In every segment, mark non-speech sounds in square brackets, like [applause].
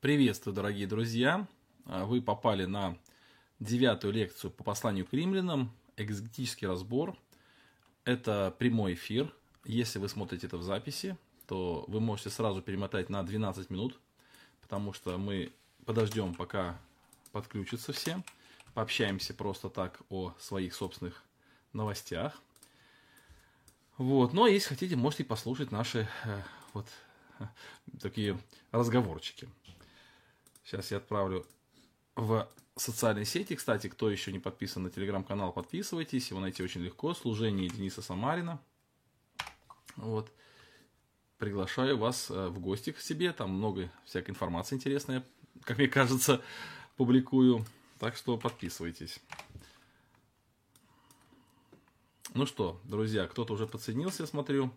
Приветствую, дорогие друзья! А, Вы попали на девятую лекцию по посланию к римлянам, экзегетический разбор. Это прямой эфир. Если вы смотрите это в записи, то вы можете сразу перемотать на 12 минут, потому что мы подождем, пока подключатся все, пообщаемся просто так о своих собственных новостях. Вот. Но если хотите, можете послушать наши э, вот э, такие разговорчики. Сейчас я отправлю в социальные сети. Кстати, кто еще не подписан на телеграм-канал, подписывайтесь. Его найти очень легко. Служение Дениса Самарина. Вот. Приглашаю вас э, в гости к себе. Там много всякой информации интересной, как мне кажется, публикую. Так что подписывайтесь. Ну что, друзья, кто-то уже подсоединился, я смотрю.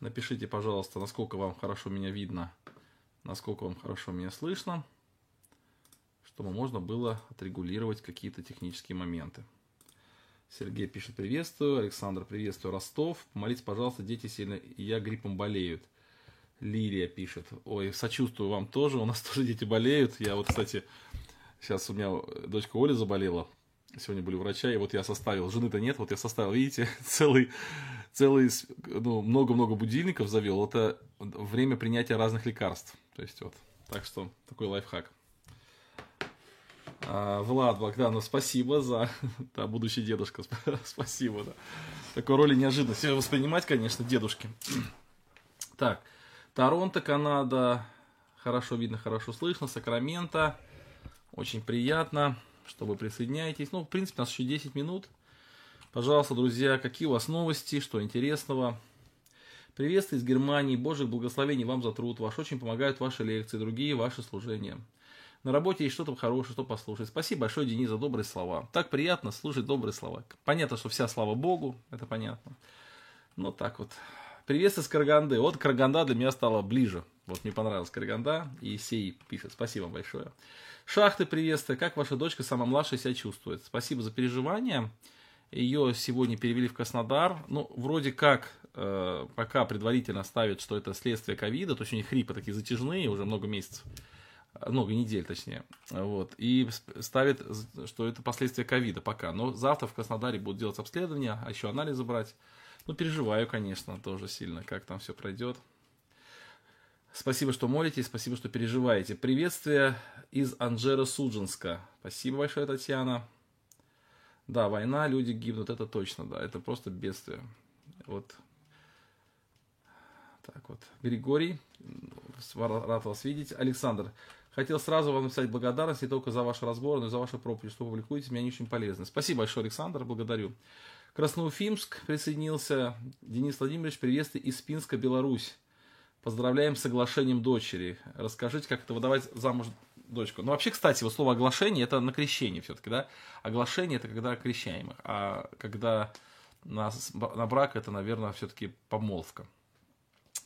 Напишите, пожалуйста, насколько вам хорошо меня видно, насколько вам хорошо меня слышно чтобы можно было отрегулировать какие-то технические моменты. Сергей пишет приветствую, Александр приветствую, Ростов. Помолитесь, пожалуйста, дети сильно, я гриппом болеют. Лилия пишет, ой, сочувствую вам тоже, у нас [laughs] тоже дети болеют. Я вот, кстати, сейчас у меня дочка Оля заболела, сегодня были врача, и вот я составил, жены-то нет, вот я составил, видите, [laughs] целый, целый, ну, много-много будильников завел, это время принятия разных лекарств. То есть вот, так что такой лайфхак. А, Влад Богданов, спасибо за... [laughs] Да, будущий дедушка, [laughs] спасибо, да. Такой роли неожиданно себя воспринимать, конечно, дедушки. [clears throat] Так, Торонто, Канада, хорошо видно, хорошо слышно, Сакраменто, очень приятно, что вы присоединяетесь. Ну, в принципе, у нас еще 10 минут. Пожалуйста, друзья, какие у вас новости, что интересного? Приветствую из Германии, Божьих благословений вам за труд ваш, очень помогают ваши лекции, другие ваши служения. На работе есть что-то хорошее, что послушать. Спасибо большое, Денис, за добрые слова. Так приятно слушать добрые слова. Понятно, что вся слава Богу, это понятно. Но так вот. Приветствую с Караганды. Вот Караганда для меня стала ближе. Вот мне понравилась Караганда. И Сей пишет. Спасибо большое. Шахты приветствую. Как ваша дочка, самая младшая, себя чувствует? Спасибо за переживания. Ее сегодня перевели в Краснодар. Ну, вроде как, э, пока предварительно ставят, что это следствие ковида, то есть у них хрипы такие затяжные уже много месяцев много недель точнее, вот, и ставит, что это последствия ковида пока, но завтра в Краснодаре будут делать обследование, а еще анализы брать, ну, переживаю, конечно, тоже сильно, как там все пройдет. Спасибо, что молитесь, спасибо, что переживаете. Приветствие из Анжера Суджинска. Спасибо большое, Татьяна. Да, война, люди гибнут, это точно, да, это просто бедствие. Вот. Так вот. Григорий, рад вас видеть. Александр, Хотел сразу вам написать благодарность не только за ваш разбор, но и за ваши проповеди, что публикуете, мне они очень полезны. Спасибо большое, Александр, благодарю. Красноуфимск присоединился. Денис Владимирович, приветствие из Пинска, Беларусь. Поздравляем с соглашением дочери. Расскажите, как это выдавать замуж дочку. Ну, вообще, кстати, вот слово оглашение это на крещение все-таки, да? Оглашение это когда крещаемых, а когда на, на брак это, наверное, все-таки помолвка.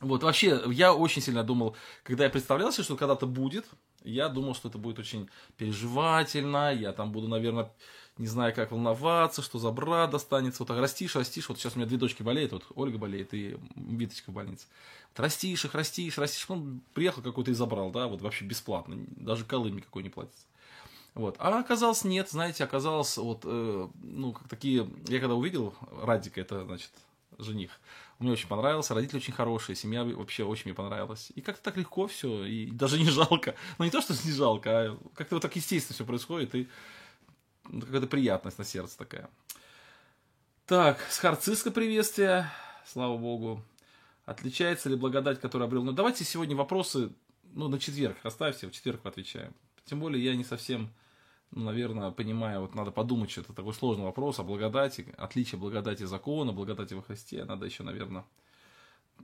Вот, вообще, я очень сильно думал, когда я представлялся, что когда-то будет, я думал, что это будет очень переживательно, я там буду, наверное, не знаю, как волноваться, что за брат достанется. Вот так растишь, растишь. Вот сейчас у меня две дочки болеют, вот Ольга болеет и Виточка в больнице. Вот растишь их, растишь, растишь. Он приехал какой-то и забрал, да, вот вообще бесплатно. Даже колым никакой не платится. Вот. А оказалось нет, знаете, оказалось вот, э, ну, как такие, я когда увидел Радика, это, значит, жених, мне очень понравился, родители очень хорошие, семья вообще очень мне понравилась. И как-то так легко все, и даже не жалко. Ну, не то, что не жалко, а как-то вот так естественно все происходит, и какая-то приятность на сердце такая. Так, с Харциска приветствие, слава богу. Отличается ли благодать, которую обрел? Ну, давайте сегодня вопросы, ну, на четверг оставьте, в четверг отвечаем. Тем более я не совсем наверное, понимая, вот надо подумать, что это такой сложный вопрос о благодати, отличие благодати закона, благодати во Христе, надо еще, наверное,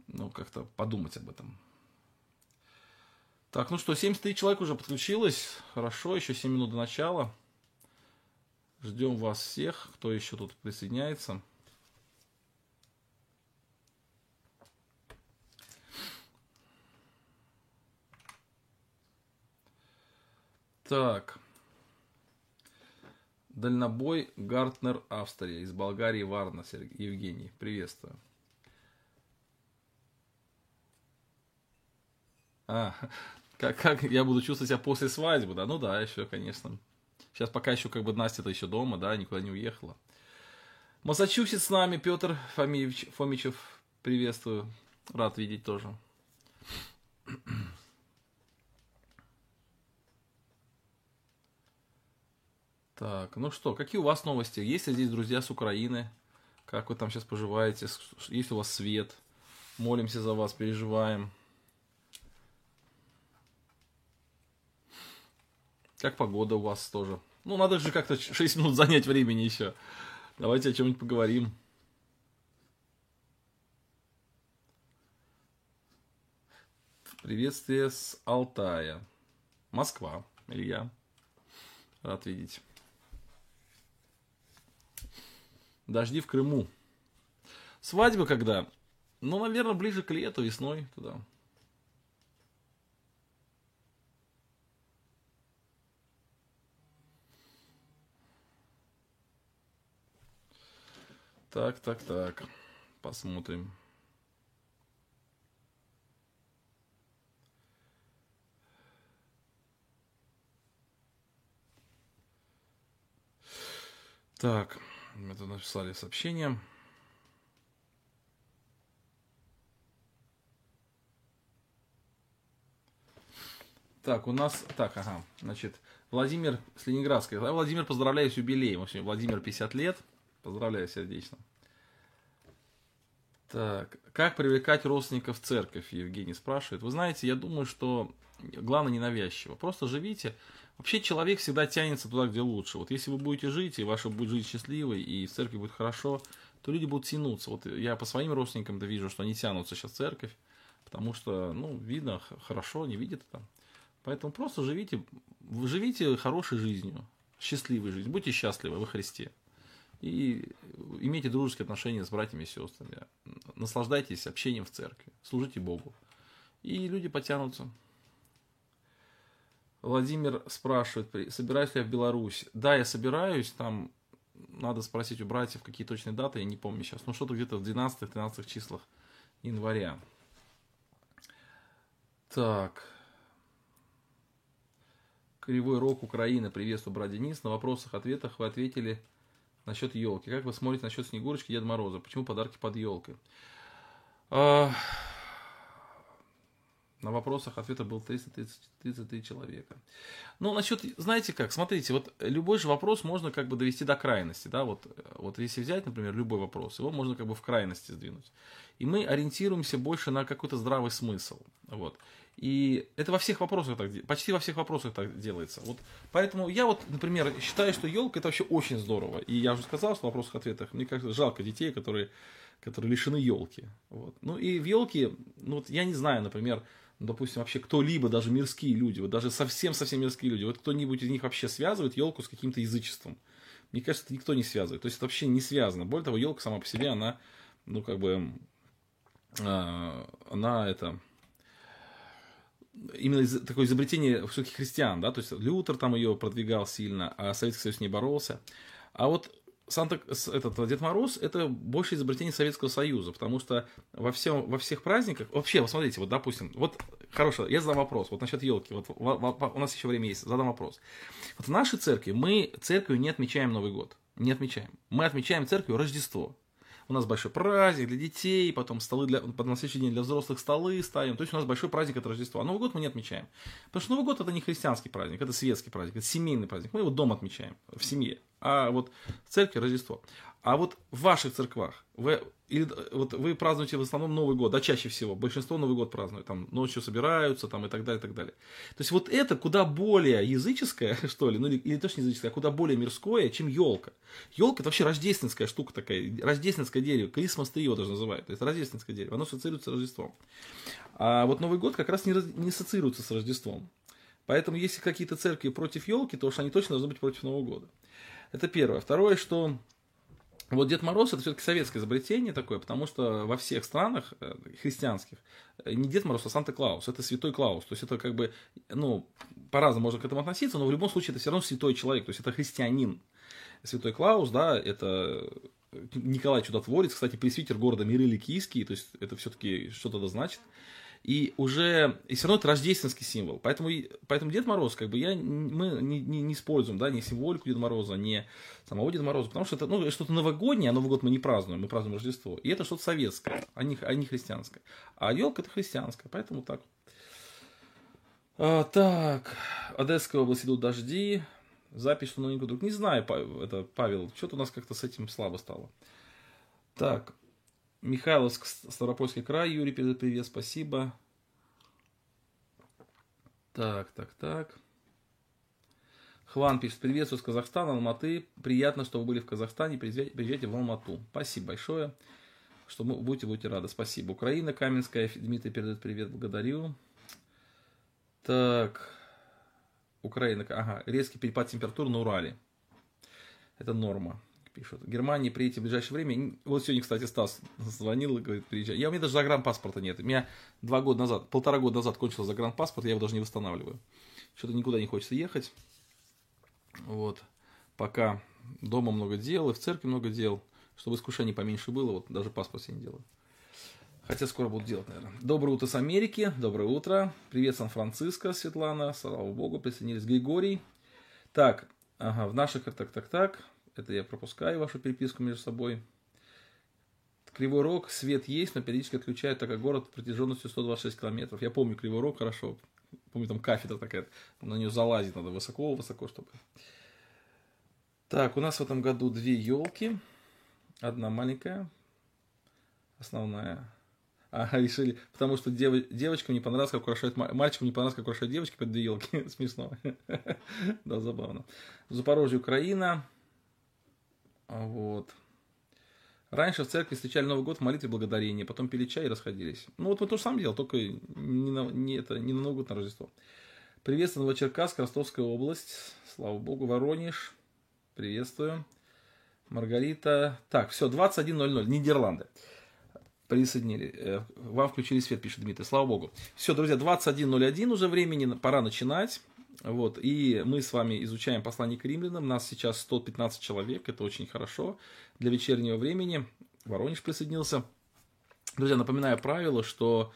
ну, как-то подумать об этом. Так, ну что, 73 человек уже подключилось, хорошо, еще 7 минут до начала. Ждем вас всех, кто еще тут присоединяется. Так. Дальнобой Гартнер Австрия. Из Болгарии Варна Сергей, Евгений. Приветствую. А, [laughs] Как, как я буду чувствовать себя после свадьбы, да? Ну да, еще, конечно. Сейчас пока еще как бы Настя-то еще дома, да, никуда не уехала. Массачусетс с нами, Петр Фомич, Фомичев, приветствую. Рад видеть тоже. Так, ну что, какие у вас новости? Есть ли здесь друзья с Украины? Как вы там сейчас поживаете? Есть у вас свет? Молимся за вас, переживаем. Как погода у вас тоже? Ну, надо же как-то 6 минут занять времени еще. Давайте о чем-нибудь поговорим. Приветствие с Алтая. Москва. Илья. Рад видеть. Дожди в Крыму. Свадьба когда? Ну, наверное, ближе к лету, весной туда. Так, так, так. Посмотрим. Так, мы тут написали сообщение. Так, у нас, так, ага, значит, Владимир с Ленинградской. Владимир, поздравляю с юбилеем. Владимир 50 лет. Поздравляю сердечно. Так, как привлекать родственников в церковь, Евгений спрашивает. Вы знаете, я думаю, что главное ненавязчиво. Просто живите, Вообще человек всегда тянется туда, где лучше. Вот если вы будете жить, и ваша будет жизнь счастливой, и в церкви будет хорошо, то люди будут тянуться. Вот я по своим родственникам-то вижу, что они тянутся сейчас в церковь, потому что, ну, видно хорошо, не видят там. Поэтому просто живите, живите хорошей жизнью, счастливой жизнью, будьте счастливы во Христе. И имейте дружеские отношения с братьями и сестрами. Наслаждайтесь общением в церкви, служите Богу. И люди потянутся. Владимир спрашивает, собираюсь ли я в Беларусь. Да, я собираюсь, там надо спросить у братьев, какие точные даты, я не помню сейчас. Ну, что-то где-то в 12-13 числах января. Так. Кривой рок Украины. Приветствую, брат Денис. На вопросах-ответах вы ответили насчет елки. Как вы смотрите насчет Снегурочки Деда Мороза? Почему подарки под елкой? А, на вопросах ответа был 333 человека. Ну, насчет, знаете как, смотрите, вот любой же вопрос можно как бы довести до крайности, да, вот, вот если взять, например, любой вопрос, его можно как бы в крайности сдвинуть. И мы ориентируемся больше на какой-то здравый смысл, вот. И это во всех вопросах так, почти во всех вопросах так делается. Вот, поэтому я вот, например, считаю, что елка это вообще очень здорово. И я уже сказал, что в вопросах-ответах, мне кажется, жалко детей, которые, которые лишены елки. Вот. Ну и в елке, ну вот я не знаю, например, допустим, вообще кто-либо, даже мирские люди, вот даже совсем-совсем мирские люди, вот кто-нибудь из них вообще связывает елку с каким-то язычеством. Мне кажется, это никто не связывает. То есть это вообще не связано. Более того, елка сама по себе, она, ну, как бы, э, она это именно из, такое изобретение все-таки христиан, да, то есть Лютер там ее продвигал сильно, а Советский Союз не боролся. А вот Санта, этот Дед Мороз это больше изобретение Советского Союза, потому что во, всем, во всех праздниках, вообще, вот смотрите, вот допустим, вот хорошо, я задам вопрос, вот насчет елки, вот у нас еще время есть, задам вопрос. Вот в нашей церкви мы церковью не отмечаем Новый год, не отмечаем. Мы отмечаем церковью Рождество у нас большой праздник для детей, потом столы для, на следующий день для взрослых столы ставим. То есть у нас большой праздник это Рождество. А Новый год мы не отмечаем. Потому что Новый год это не христианский праздник, это светский праздник, это семейный праздник. Мы его дома отмечаем, в семье. А вот в церкви Рождество. А вот в ваших церквах вы, или, вот вы празднуете в основном Новый год, да, чаще всего. Большинство Новый год празднует, там ночью собираются, там и так далее, и так далее. То есть вот это куда более языческое, [laughs] что ли, ну или, или точно языческое, а куда более мирское, чем елка. Елка это вообще рождественская штука такая, рождественское дерево, Christmas tree его даже называют, то есть рождественское дерево, оно ассоциируется с Рождеством. А вот Новый год как раз не, не ассоциируется с Рождеством. Поэтому если какие-то церкви против елки, то уж они точно должны быть против Нового года. Это первое. Второе, что вот Дед Мороз это все-таки советское изобретение такое, потому что во всех странах э, христианских э, не Дед Мороз, а Санта-Клаус, это святой Клаус. То есть это как бы, ну, по-разному можно к этому относиться, но в любом случае это все равно святой человек, то есть это христианин. Святой Клаус, да, это Николай Чудотворец, кстати, пресвитер города Миры Ликийский, то есть это все-таки что-то значит. И уже, и все равно это рождественский символ. Поэтому, поэтому Дед Мороз, как бы, я, мы не, не, не используем, да, не символику Деда Мороза, не самого Деда Мороза, потому что это, ну, что-то новогоднее, а Новый год мы не празднуем, мы празднуем Рождество. И это что-то советское, а не, а не христианское. А елка это христианская, поэтому так. А, так, Одесская область идут дожди, запись, что них вдруг. Не знаю, это, Павел, что-то у нас как-то с этим слабо стало. Так, Михайловск, Ставропольский край, Юрий передает привет, спасибо. Так, так, так. Хван пишет, приветствую с Казахстана, Алматы. Приятно, что вы были в Казахстане, приезжайте в Алмату. Спасибо большое, что вы будете, будете рады. Спасибо. Украина, Каменская, Дмитрий передает привет, благодарю. Так, Украина, ага, резкий перепад температуры на Урале. Это норма, пишут. Германии приедете в ближайшее время. Вот сегодня, кстати, Стас звонил и говорит, приезжай. Я, у меня даже загранпаспорта нет. У меня два года назад, полтора года назад кончился загранпаспорт, я его даже не восстанавливаю. Что-то никуда не хочется ехать. Вот. Пока дома много дел, и в церкви много дел. Чтобы искушений поменьше было, вот даже паспорт себе не делаю. Хотя скоро буду делать, наверное. Доброе утро с Америки. Доброе утро. Привет, Сан-Франциско, Светлана. Слава богу, присоединились. Григорий. Так, ага, в наших... Так, так, так. Это я пропускаю вашу переписку между собой. Кривой Рог, свет есть, но периодически отключают, так как город протяженностью 126 километров. Я помню Кривой Рог хорошо. Помню, там кафедра такая, на нее залазить надо высоко-высоко, чтобы... Так, у нас в этом году две елки. Одна маленькая, основная а, [laughs] решили, потому что дев, девочкам не понравилось, как украшают, мальчикам не понравилось, как украшают девочки под две елки. [laughs] Смешно. [laughs] да, забавно. Запорожье, Украина. Вот. Раньше в церкви встречали Новый год в молитве благодарения, потом пили чай и расходились. Ну вот мы то же самое делали, только не на, не, это, не на Новый год, на Рождество. Приветствую Новочеркасск, Ростовская область. Слава богу, Воронеж. Приветствую. Маргарита. Так, все, 21.00, Нидерланды присоединили. Э, вам включили свет, пишет Дмитрий. Слава богу. Все, друзья, 21.01 уже времени, пора начинать. Вот, и мы с вами изучаем послание к римлянам. Нас сейчас 115 человек, это очень хорошо для вечернего времени. Воронеж присоединился. Друзья, напоминаю правило, что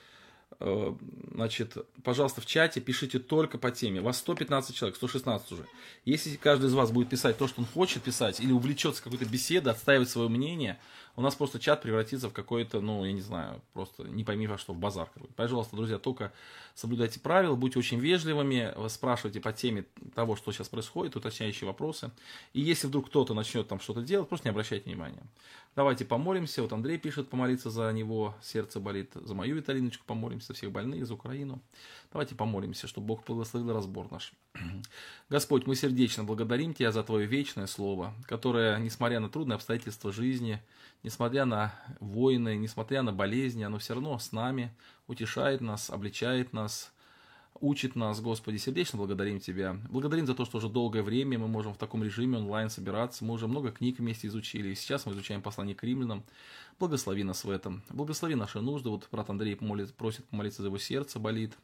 Э, значит, пожалуйста, в чате пишите только по теме. Вас 115 человек, 116 уже. Если каждый из вас будет писать то, что он хочет писать, или увлечется какой-то беседой, отстаивать свое мнение, у нас просто чат превратится в какой-то, ну, я не знаю, просто не пойми во что, в базар какой-то. Пожалуйста, друзья, только соблюдайте правила, будьте очень вежливыми, спрашивайте по теме того, что сейчас происходит, уточняющие вопросы. И если вдруг кто-то начнет там что-то делать, просто не обращайте внимания. Давайте помолимся. Вот Андрей пишет помолиться за него, сердце болит. За мою Виталиночку помолимся, всех больных, за Украину. Давайте помолимся, чтобы Бог благословил разбор наш. [clears throat] Господь, мы сердечно благодарим Тебя за Твое вечное Слово, которое, несмотря на трудные обстоятельства жизни, несмотря на войны, несмотря на болезни, оно все равно с нами, утешает нас, обличает нас, учит нас, Господи, сердечно благодарим Тебя. Благодарим за то, что уже долгое время мы можем в таком режиме онлайн собираться. Мы уже много книг вместе изучили, и сейчас мы изучаем послание к римлянам. Благослови нас в этом. Благослови наши нужды. Вот брат Андрей помолит, просит помолиться за его сердце, болит.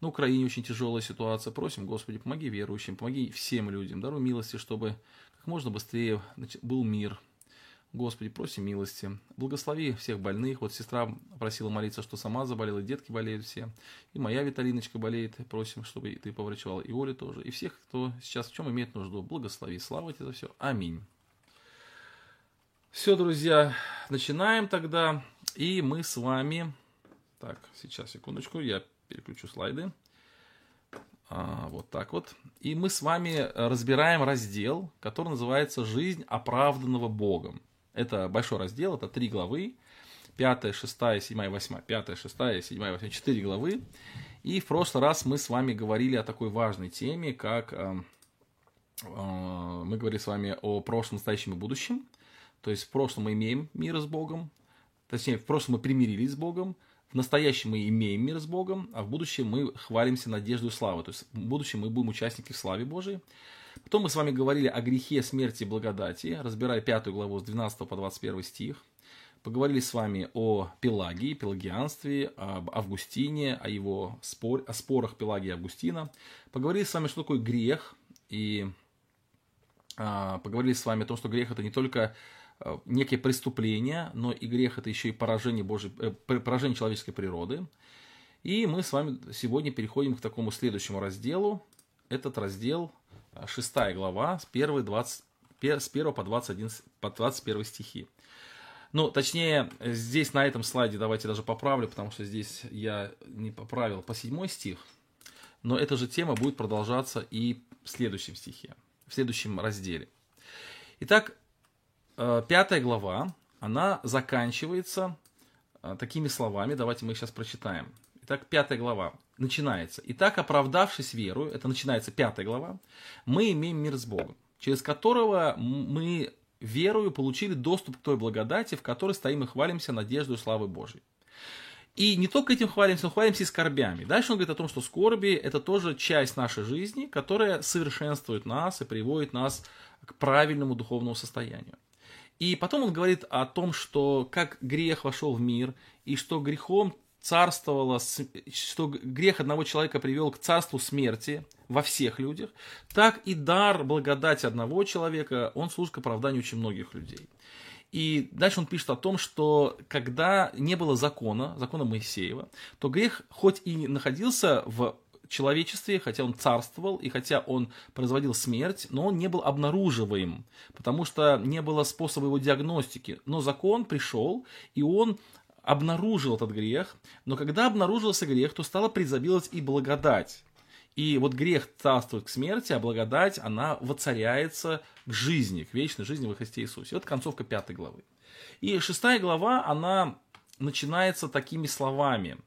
На Украине очень тяжелая ситуация. Просим, Господи, помоги верующим, помоги всем людям. Даруй милости, чтобы как можно быстрее был мир, Господи, просим милости. Благослови всех больных. Вот сестра просила молиться, что сама заболела, и детки болеют все. И моя Виталиночка болеет. Просим, чтобы ты поврачевала. И Оля тоже. И всех, кто сейчас в чем имеет нужду. Благослови. Слава тебе за все. Аминь. Все, друзья, начинаем тогда. И мы с вами... Так, сейчас, секундочку, я переключу слайды. А, вот так вот. И мы с вами разбираем раздел, который называется «Жизнь оправданного Богом». Это большой раздел, это три главы. Пятая, шестая, седьмая, восьмая. Пятая, шестая, седьмая, восьмая. Четыре главы. И в прошлый раз мы с вами говорили о такой важной теме, как э, э, мы говорили с вами о прошлом, настоящем и будущем. То есть в прошлом мы имеем мир с Богом, точнее, в прошлом мы примирились с Богом, в настоящем мы имеем мир с Богом, а в будущем мы хвалимся надеждой славы. То есть в будущем мы будем участники в славе Божией. Потом мы с вами говорили о грехе, смерти и благодати, разбирая пятую главу с 12 по 21 стих. Поговорили с вами о Пелагии, пелагианстве, об Августине, о его спор, о спорах Пелагии и Августина. Поговорили с вами, что такое грех, и а, поговорили с вами о том, что грех это не только а, некие преступления, но и грех это еще и поражение, Божьей, э, поражение человеческой природы. И мы с вами сегодня переходим к такому следующему разделу. Этот раздел, 6 глава, с 1, 20, с 1 по, 21, по 21 стихи. Ну, точнее, здесь на этом слайде давайте даже поправлю, потому что здесь я не поправил по 7 стих. Но эта же тема будет продолжаться и в следующем стихе, в следующем разделе. Итак, э, пятая глава, она заканчивается э, такими словами. Давайте мы их сейчас прочитаем. Итак, пятая глава начинается. Итак, оправдавшись верою, это начинается пятая глава, мы имеем мир с Богом, через которого мы верою получили доступ к той благодати, в которой стоим и хвалимся надеждой славы Божьей. И не только этим хвалимся, но хвалимся и скорбями. Дальше он говорит о том, что скорби – это тоже часть нашей жизни, которая совершенствует нас и приводит нас к правильному духовному состоянию. И потом он говорит о том, что как грех вошел в мир, и что грехом царствовало, что грех одного человека привел к царству смерти во всех людях, так и дар благодати одного человека, он служит к оправданию очень многих людей. И дальше он пишет о том, что когда не было закона, закона Моисеева, то грех хоть и находился в человечестве, хотя он царствовал и хотя он производил смерть, но он не был обнаруживаем, потому что не было способа его диагностики. Но закон пришел, и он обнаружил этот грех, но когда обнаружился грех, то стала преизобиловать и благодать. И вот грех царствует к смерти, а благодать, она воцаряется к жизни, к вечной жизни во Христе Иисусе. Вот концовка пятой главы. И шестая глава, она начинается такими словами.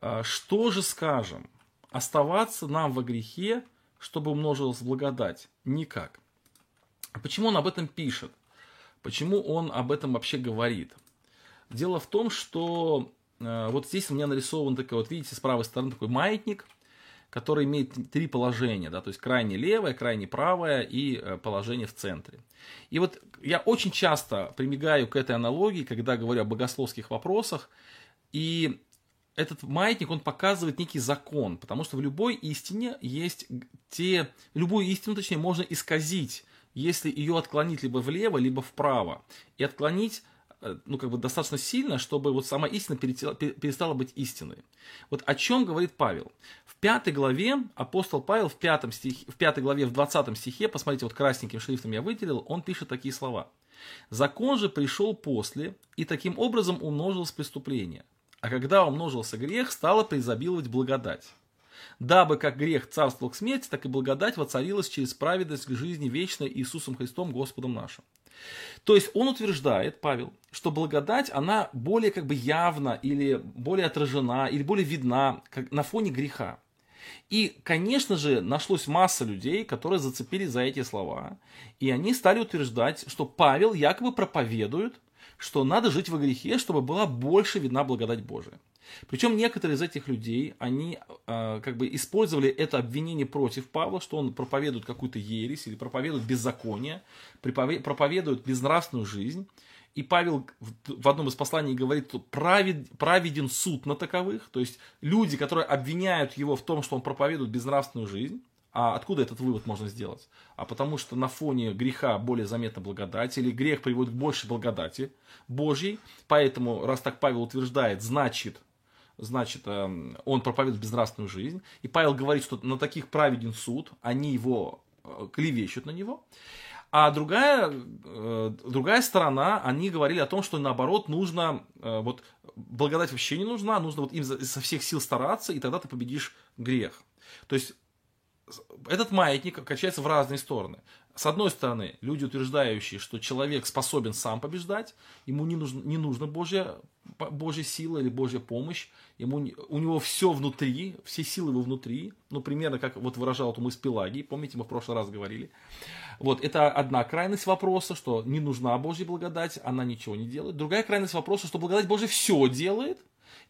«А, что же скажем? Оставаться нам во грехе, чтобы умножилась благодать? Никак. Почему он об этом пишет? Почему он об этом вообще говорит? Дело в том, что э, вот здесь у меня нарисован такой, вот видите, с правой стороны такой маятник – который имеет три положения, да, то есть крайне левое, крайне правое и э, положение в центре. И вот я очень часто примигаю к этой аналогии, когда говорю о богословских вопросах, и этот маятник, он показывает некий закон, потому что в любой истине есть те, любую истину, точнее, можно исказить, если ее отклонить либо влево, либо вправо. И отклонить ну, как бы достаточно сильно, чтобы вот сама истина перестала быть истиной. Вот о чем говорит Павел. В пятой главе апостол Павел в, пятом стихе, в пятой главе, в двадцатом стихе, посмотрите, вот красненьким шрифтом я выделил, он пишет такие слова. «Закон же пришел после, и таким образом умножилось преступление. А когда умножился грех, стало преизобиловать благодать. Дабы как грех царствовал к смерти, так и благодать воцарилась через праведность к жизни вечной Иисусом Христом Господом нашим. То есть он утверждает, Павел, что благодать, она более как бы явна или более отражена, или более видна как на фоне греха. И, конечно же, нашлось масса людей, которые зацепились за эти слова, и они стали утверждать, что Павел якобы проповедует, что надо жить во грехе, чтобы была больше видна благодать Божия. Причем некоторые из этих людей, они э, как бы использовали это обвинение против Павла, что он проповедует какую-то ересь или проповедует беззаконие, проповедует безнравственную жизнь. И Павел в одном из посланий говорит, что правед, праведен суд на таковых, то есть люди, которые обвиняют его в том, что он проповедует безнравственную жизнь, а откуда этот вывод можно сделать? А потому что на фоне греха более заметна благодать, или грех приводит к большей благодати Божьей. Поэтому, раз так Павел утверждает, значит, значит, эм, он проповедует безнравственную жизнь. И Павел говорит, что на таких праведен суд, они его э, клевещут на него. А другая, э, другая сторона, они говорили о том, что наоборот нужно, э, вот благодать вообще не нужна, нужно вот им со всех сил стараться, и тогда ты победишь грех. То есть этот маятник качается в разные стороны. С одной стороны, люди, утверждающие, что человек способен сам побеждать, ему не нужно, не нужно Божья, Божья сила или Божья помощь, ему, у него все внутри, все силы его внутри, ну, примерно как вот выражал мы с Пелагией, помните, мы в прошлый раз говорили. Вот, это одна крайность вопроса, что не нужна Божья благодать, она ничего не делает. Другая крайность вопроса, что благодать Божья все делает,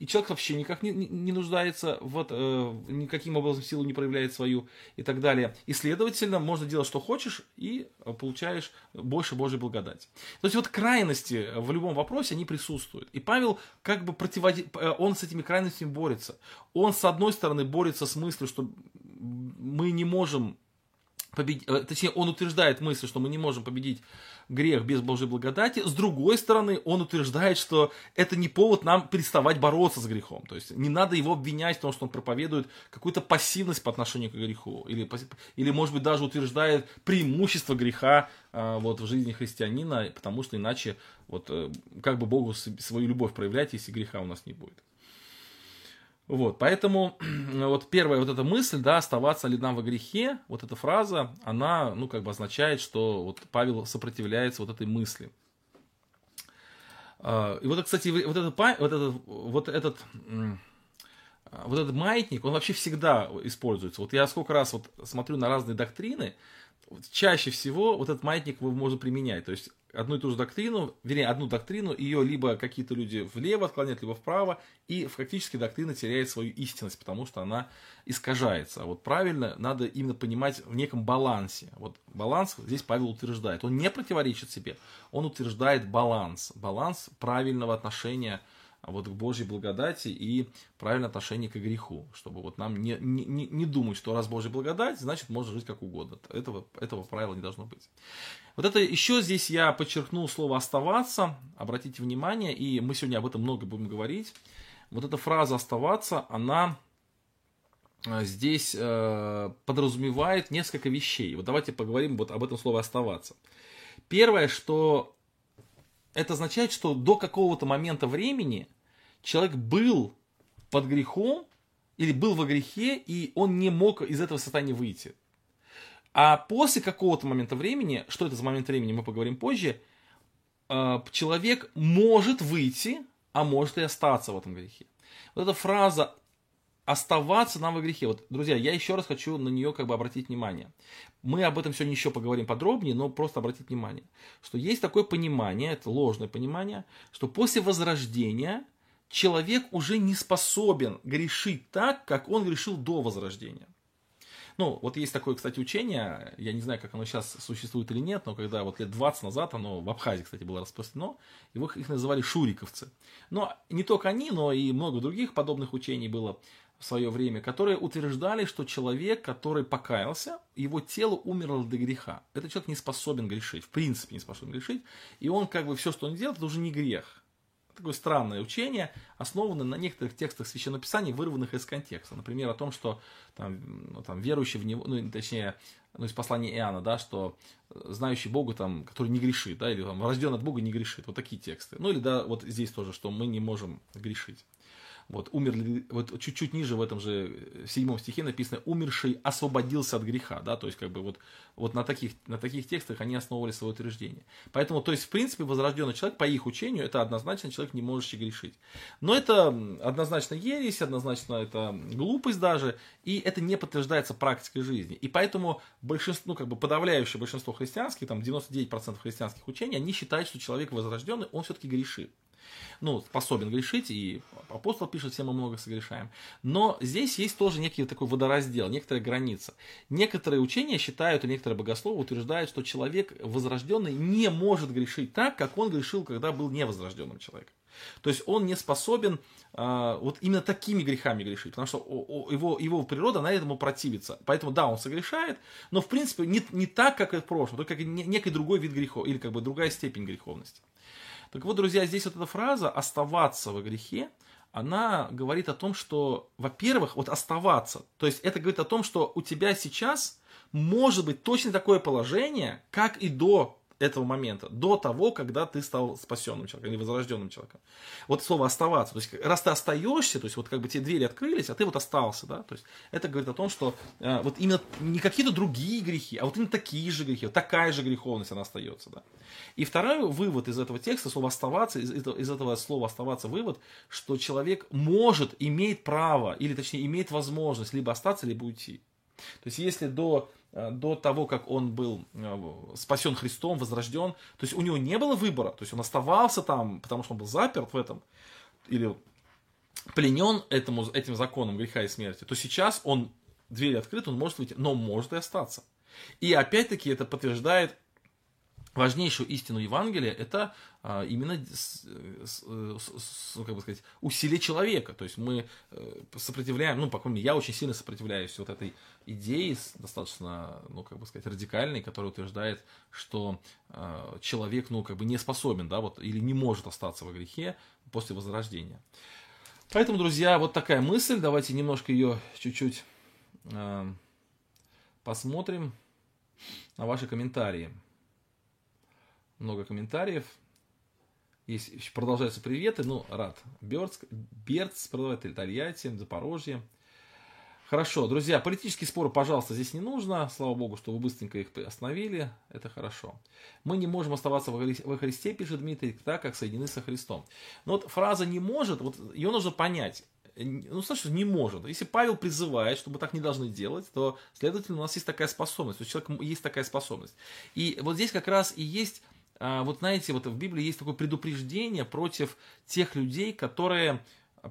и человек вообще никак не, не, нуждается, вот, э, никаким образом силу не проявляет свою и так далее. И, следовательно, можно делать, что хочешь, и получаешь больше Божьей благодати. То есть вот крайности в любом вопросе, они присутствуют. И Павел как бы противоди... Э, он с этими крайностями борется. Он, с одной стороны, борется с мыслью, что мы не можем победить, э, точнее, он утверждает мысль, что мы не можем победить грех без Божьей благодати. С другой стороны, он утверждает, что это не повод нам переставать бороться с грехом. То есть не надо его обвинять в том, что он проповедует какую-то пассивность по отношению к греху. Или, или может быть, даже утверждает преимущество греха а, вот, в жизни христианина, потому что иначе вот, э, как бы Богу свою любовь проявлять, если греха у нас не будет. Вот, поэтому [clears throat] вот первая вот эта мысль, да, оставаться ли нам во грехе, вот эта фраза, она, ну, как бы означает, что вот Павел сопротивляется вот этой мысли. А, и вот, кстати, вот этот, вот этот, вот этот, вот этот маятник, он вообще всегда используется. Вот я сколько раз вот смотрю на разные доктрины, чаще всего вот этот маятник можно применять. То есть одну и ту же доктрину, вернее, одну доктрину, ее либо какие-то люди влево отклоняют, либо вправо, и фактически доктрина теряет свою истинность, потому что она искажается. А вот правильно надо именно понимать в неком балансе. Вот баланс здесь Павел утверждает. Он не противоречит себе, он утверждает баланс. Баланс правильного отношения вот к Божьей благодати и правильное отношение к греху, чтобы вот нам не, не, не думать, что раз Божья благодать, значит можно жить как угодно. Этого, этого правила не должно быть. Вот это еще здесь я подчеркнул слово «оставаться», обратите внимание, и мы сегодня об этом много будем говорить. Вот эта фраза «оставаться», она э, здесь э, подразумевает несколько вещей. Вот давайте поговорим вот об этом слове «оставаться». Первое, что это означает, что до какого-то момента времени человек был под грехом или был во грехе, и он не мог из этого состояния выйти. А после какого-то момента времени, что это за момент времени, мы поговорим позже, э, человек может выйти, а может и остаться в этом грехе. Вот эта фраза оставаться нам во грехе. Вот, друзья, я еще раз хочу на нее как бы обратить внимание. Мы об этом сегодня еще поговорим подробнее, но просто обратить внимание, что есть такое понимание, это ложное понимание, что после возрождения человек уже не способен грешить так, как он грешил до возрождения. Ну, вот есть такое, кстати, учение, я не знаю, как оно сейчас существует или нет, но когда вот лет 20 назад оно в Абхазии, кстати, было распространено, его их называли шуриковцы. Но не только они, но и много других подобных учений было в свое время, которые утверждали, что человек, который покаялся, его тело умерло до греха. Этот человек не способен грешить, в принципе не способен грешить, и он как бы все, что он делает, это уже не грех такое странное учение, основанное на некоторых текстах Священного Писания, вырванных из контекста. Например, о том, что там, ну, там, верующий в него, ну, точнее, ну, из послания Иоанна, да, что знающий Бога, там, который не грешит, да, или там, рожден от Бога не грешит. Вот такие тексты. Ну, или, да, вот здесь тоже, что мы не можем грешить. Вот, умерли, вот чуть-чуть ниже в этом же в седьмом стихе написано «умерший освободился от греха», да, то есть как бы вот, вот на, таких, на таких текстах они основывали свое утверждение. Поэтому, то есть, в принципе, возрожденный человек, по их учению, это однозначно человек, не можущий грешить. Но это однозначно ересь, однозначно это глупость даже, и это не подтверждается практикой жизни. И поэтому большинство, ну, как бы подавляющее большинство христианских, там 99% христианских учений, они считают, что человек возрожденный, он все-таки грешит ну, способен грешить, и апостол пишет, все мы много согрешаем. Но здесь есть тоже некий такой водораздел, некоторая граница. Некоторые учения считают, и некоторые богословы утверждают, что человек возрожденный не может грешить так, как он грешил, когда был невозрожденным человеком. То есть он не способен э, вот именно такими грехами грешить, потому что о, о, его, его природа на этому противится. Поэтому да, он согрешает, но в принципе не, не так, как и в прошлом, только как некий другой вид грехов, или как бы другая степень греховности. Так вот, друзья, здесь вот эта фраза «оставаться во грехе», она говорит о том, что, во-первых, вот оставаться, то есть это говорит о том, что у тебя сейчас может быть точно такое положение, как и до этого момента, до того, когда ты стал спасенным человеком или возрожденным человеком. Вот слово оставаться, то есть раз ты остаешься, то есть вот как бы тебе двери открылись, а ты вот остался, да, то есть это говорит о том, что э, вот именно не какие-то другие грехи, а вот именно такие же грехи, вот такая же греховность она остается, да. И второй вывод из этого текста, слово оставаться, из, из этого слова оставаться вывод, что человек может, имеет право, или точнее имеет возможность либо остаться, либо уйти. То есть если до до того, как он был э, спасен Христом, возрожден. То есть у него не было выбора, то есть он оставался там, потому что он был заперт в этом, или пленен этому, этим законом греха и смерти, то сейчас он, дверь открыта, он может выйти, но может и остаться. И опять-таки это подтверждает важнейшую истину Евангелия это а, именно с, как бы сказать, усилие человека. То есть мы э, сопротивляем, ну, по крайней мере, я очень сильно сопротивляюсь вот этой идее, достаточно, ну, как бы сказать, радикальной, которая утверждает, что э, человек, ну, как бы не способен, да, вот, или не может остаться во грехе после возрождения. Поэтому, друзья, вот такая мысль. Давайте немножко ее чуть-чуть э, посмотрим на ваши комментарии много комментариев. Есть, продолжаются приветы, ну, рад. Берц, Берц продолжает Тольятти, Запорожье. Хорошо, друзья, политические споры, пожалуйста, здесь не нужно. Слава богу, что вы быстренько их остановили. Это хорошо. Мы не можем оставаться во Христе, пишет Дмитрий, так как соединены со Христом. Но вот фраза «не может», вот ее нужно понять. Ну, слушай, не может. Если Павел призывает, что мы так не должны делать, то, следовательно, у нас есть такая способность. У человека есть такая способность. И вот здесь как раз и есть вот знаете, вот в Библии есть такое предупреждение против тех людей, которые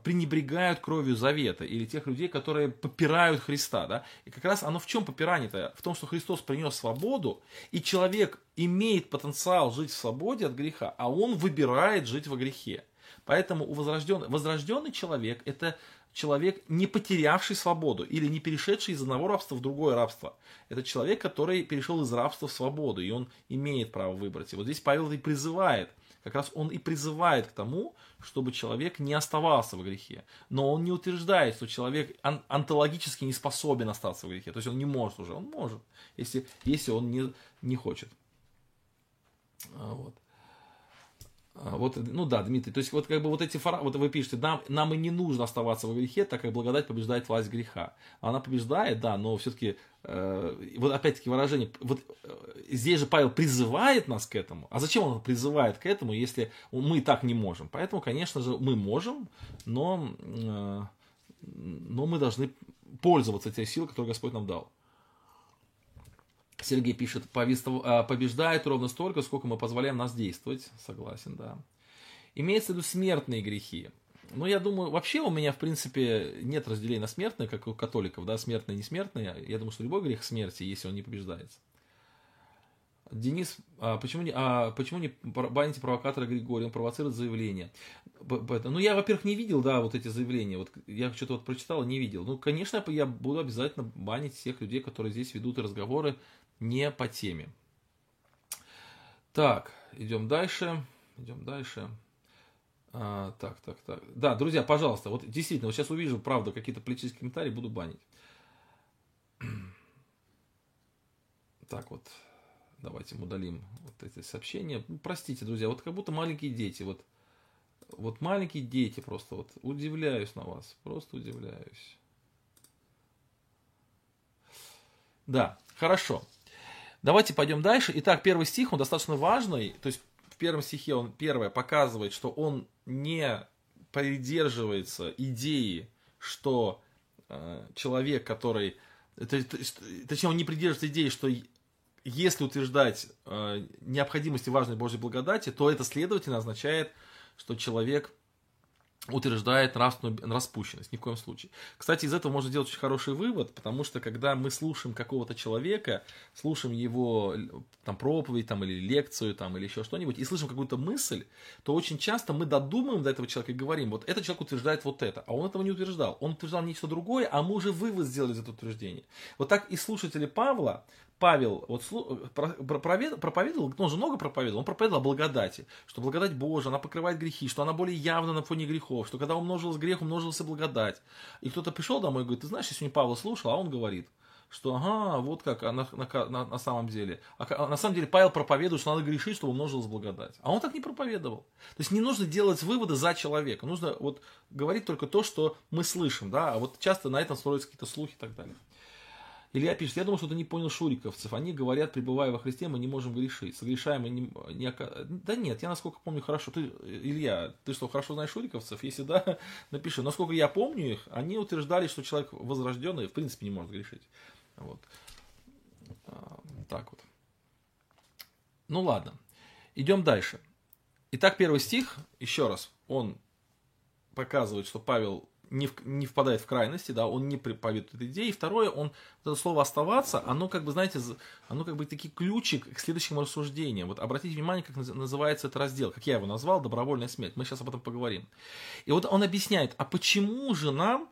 пренебрегают кровью завета, или тех людей, которые попирают Христа, да, и как раз оно в чем попирание-то? В том, что Христос принес свободу, и человек имеет потенциал жить в свободе от греха, а он выбирает жить во грехе. Поэтому у возрожденный, возрожденный человек это человек, не потерявший свободу или не перешедший из одного рабства в другое рабство. Это человек, который перешел из рабства в свободу, и он имеет право выбрать. И вот здесь Павел и призывает, как раз он и призывает к тому, чтобы человек не оставался в грехе. Но он не утверждает, что человек ан- онтологически не способен остаться в грехе. То есть он не может уже, он может, если, если он не, не хочет. А, вот. А, вот, ну да, Дмитрий, то есть вот как бы вот эти фара, вот вы пишете, нам, нам и не нужно оставаться в грехе, так как благодать побеждает власть греха. Она побеждает, да, но все-таки, э, вот опять-таки выражение, вот э, здесь же Павел призывает нас к этому. А зачем он призывает к этому, если мы так не можем? Поэтому, конечно же, мы можем, но, э, но мы должны пользоваться той силой, которую Господь нам дал. Сергей пишет, а, побеждает ровно столько, сколько мы позволяем нас действовать. Согласен, да. Имеется в виду смертные грехи. Ну, я думаю, вообще у меня, в принципе, нет разделения на смертные, как у католиков, да, смертные несмертные. Я думаю, что любой грех смерти, если он не побеждается. Денис, а почему не, а почему не баните провокатора Григория, он провоцирует заявление? Ну, я, во-первых, не видел, да, вот эти заявления. Вот я что-то вот прочитал, не видел. Ну, конечно, я буду обязательно банить всех людей, которые здесь ведут разговоры не по теме. Так, идем дальше. Идем дальше. А, так, так, так. Да, друзья, пожалуйста, вот действительно, вот сейчас увижу, правда, какие-то политические комментарии, буду банить. [clears throat] Так вот, давайте удалим вот эти сообщения. Ну, простите, друзья, вот как будто маленькие дети, вот, вот маленькие дети просто, вот удивляюсь на вас, просто удивляюсь. Да, хорошо. Давайте пойдем дальше. Итак, первый стих, он достаточно важный. То есть в первом стихе он первое показывает, что он не придерживается идеи, что э, человек, который... Точнее, он не придерживается идеи, что если утверждать э, и важность Божьей благодати, то это следовательно означает, что человек утверждает нравственную распущенность, ни в коем случае. Кстати, из этого можно делать очень хороший вывод, потому что когда мы слушаем какого-то человека, слушаем его там, проповедь там, или лекцию там, или еще что-нибудь, и слышим какую-то мысль, то очень часто мы додумаем до этого человека и говорим, вот этот человек утверждает вот это, а он этого не утверждал. Он утверждал нечто другое, а мы уже вывод сделали из этого утверждения. Вот так и слушатели Павла, Павел вот проповедовал, он же много проповедовал, он проповедовал о благодати, что благодать Божия, она покрывает грехи, что она более явна на фоне грехов, что когда умножилась грех, умножился благодать. И кто-то пришел домой и говорит, ты знаешь, я сегодня Павла слушал, а он говорит, что ага, вот как а на, на, на, на самом деле. А, а на самом деле Павел проповедует, что надо грешить, чтобы умножилась благодать. А он так не проповедовал. То есть не нужно делать выводы за человека. Нужно вот говорить только то, что мы слышим. Да? А вот часто на этом строятся какие-то слухи и так далее. Илья пишет, я думаю, что ты не понял шуриковцев. Они говорят, пребывая во Христе, мы не можем грешить. Согрешаем мы не, не... Да нет, я насколько помню хорошо. Ты, Илья, ты что, хорошо знаешь шуриковцев? Если да, [laughs] напиши. Насколько я помню их, они утверждали, что человек возрожденный в принципе не может грешить. Вот. А, так вот. Ну ладно. Идем дальше. Итак, первый стих, еще раз, он показывает, что Павел не, в, не впадает в крайности, да, он не проповедует этой идеи. И второе, он, вот это слово «оставаться», оно как бы, знаете, оно как бы таки ключик к следующему рассуждениям. Вот обратите внимание, как называется этот раздел, как я его назвал, «Добровольная смерть». Мы сейчас об этом поговорим. И вот он объясняет, а почему же нам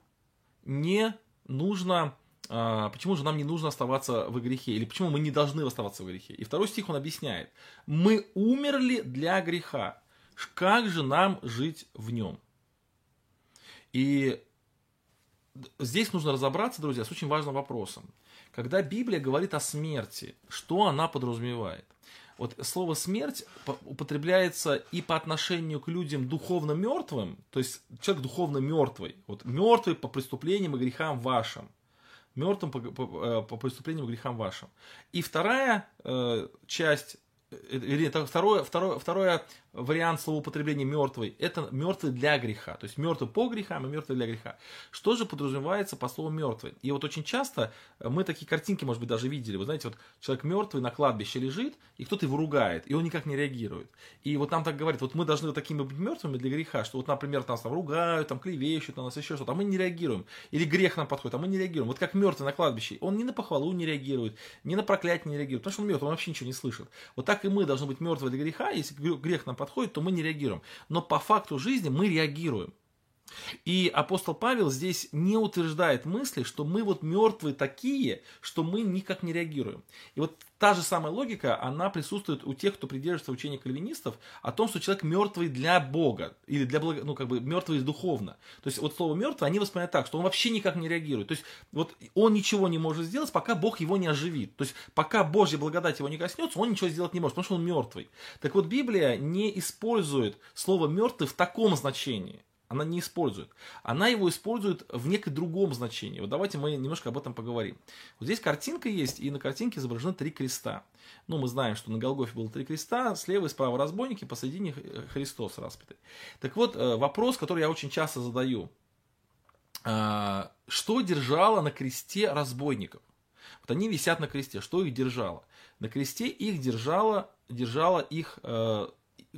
не нужно а, почему же нам не нужно оставаться в грехе, или почему мы не должны оставаться в грехе. И второй стих он объясняет, мы умерли для греха, как же нам жить в нем? И здесь нужно разобраться, друзья, с очень важным вопросом. Когда Библия говорит о смерти, что она подразумевает? Вот слово смерть употребляется и по отношению к людям духовно мертвым, то есть человек духовно мертвый, вот мертвый по преступлениям и грехам вашим, мертвым по, по, э, по преступлениям и грехам вашим. И вторая э, часть э, второе, второе, второе вариант словоупотребления мертвый, это мертвый для греха. То есть мертвый по грехам и мертвый для греха. Что же подразумевается по слову мертвый? И вот очень часто э, мы такие картинки, может быть, даже видели. Вы знаете, вот человек мертвый на кладбище лежит, и кто-то его ругает, и он никак не реагирует. И вот нам так говорят, вот мы должны вот такими быть мертвыми для греха, что вот, например, нас там ругают, там клевещут на нас, еще что-то, а мы не реагируем. Или грех нам подходит, а мы не реагируем. Вот как мертвый на кладбище, он ни на похвалу не реагирует, ни на проклятие не реагирует, потому что он мертвый, он вообще ничего не слышит. Вот так и мы должны быть мертвы для греха, если грех нам подходит, то мы не реагируем. Но по факту жизни мы реагируем. И апостол Павел здесь не утверждает мысли, что мы вот мертвые такие, что мы никак не реагируем. И вот та же самая логика, она присутствует у тех, кто придерживается учения кальвинистов, о том, что человек мертвый для Бога, или для благо, ну как бы мертвый духовно. То есть вот слово мертвый, они воспринимают так, что он вообще никак не реагирует. То есть вот он ничего не может сделать, пока Бог его не оживит. То есть пока Божья благодать его не коснется, он ничего сделать не может, потому что он мертвый. Так вот Библия не использует слово мертвый в таком значении она не использует. Она его использует в некой другом значении. Вот давайте мы немножко об этом поговорим. Вот здесь картинка есть, и на картинке изображены три креста. Ну, мы знаем, что на Голгофе было три креста, слева и справа разбойники, посредине Христос распятый. Так вот, э, вопрос, который я очень часто задаю. А, что держало на кресте разбойников? Вот они висят на кресте. Что их держало? На кресте их держало, держало их э,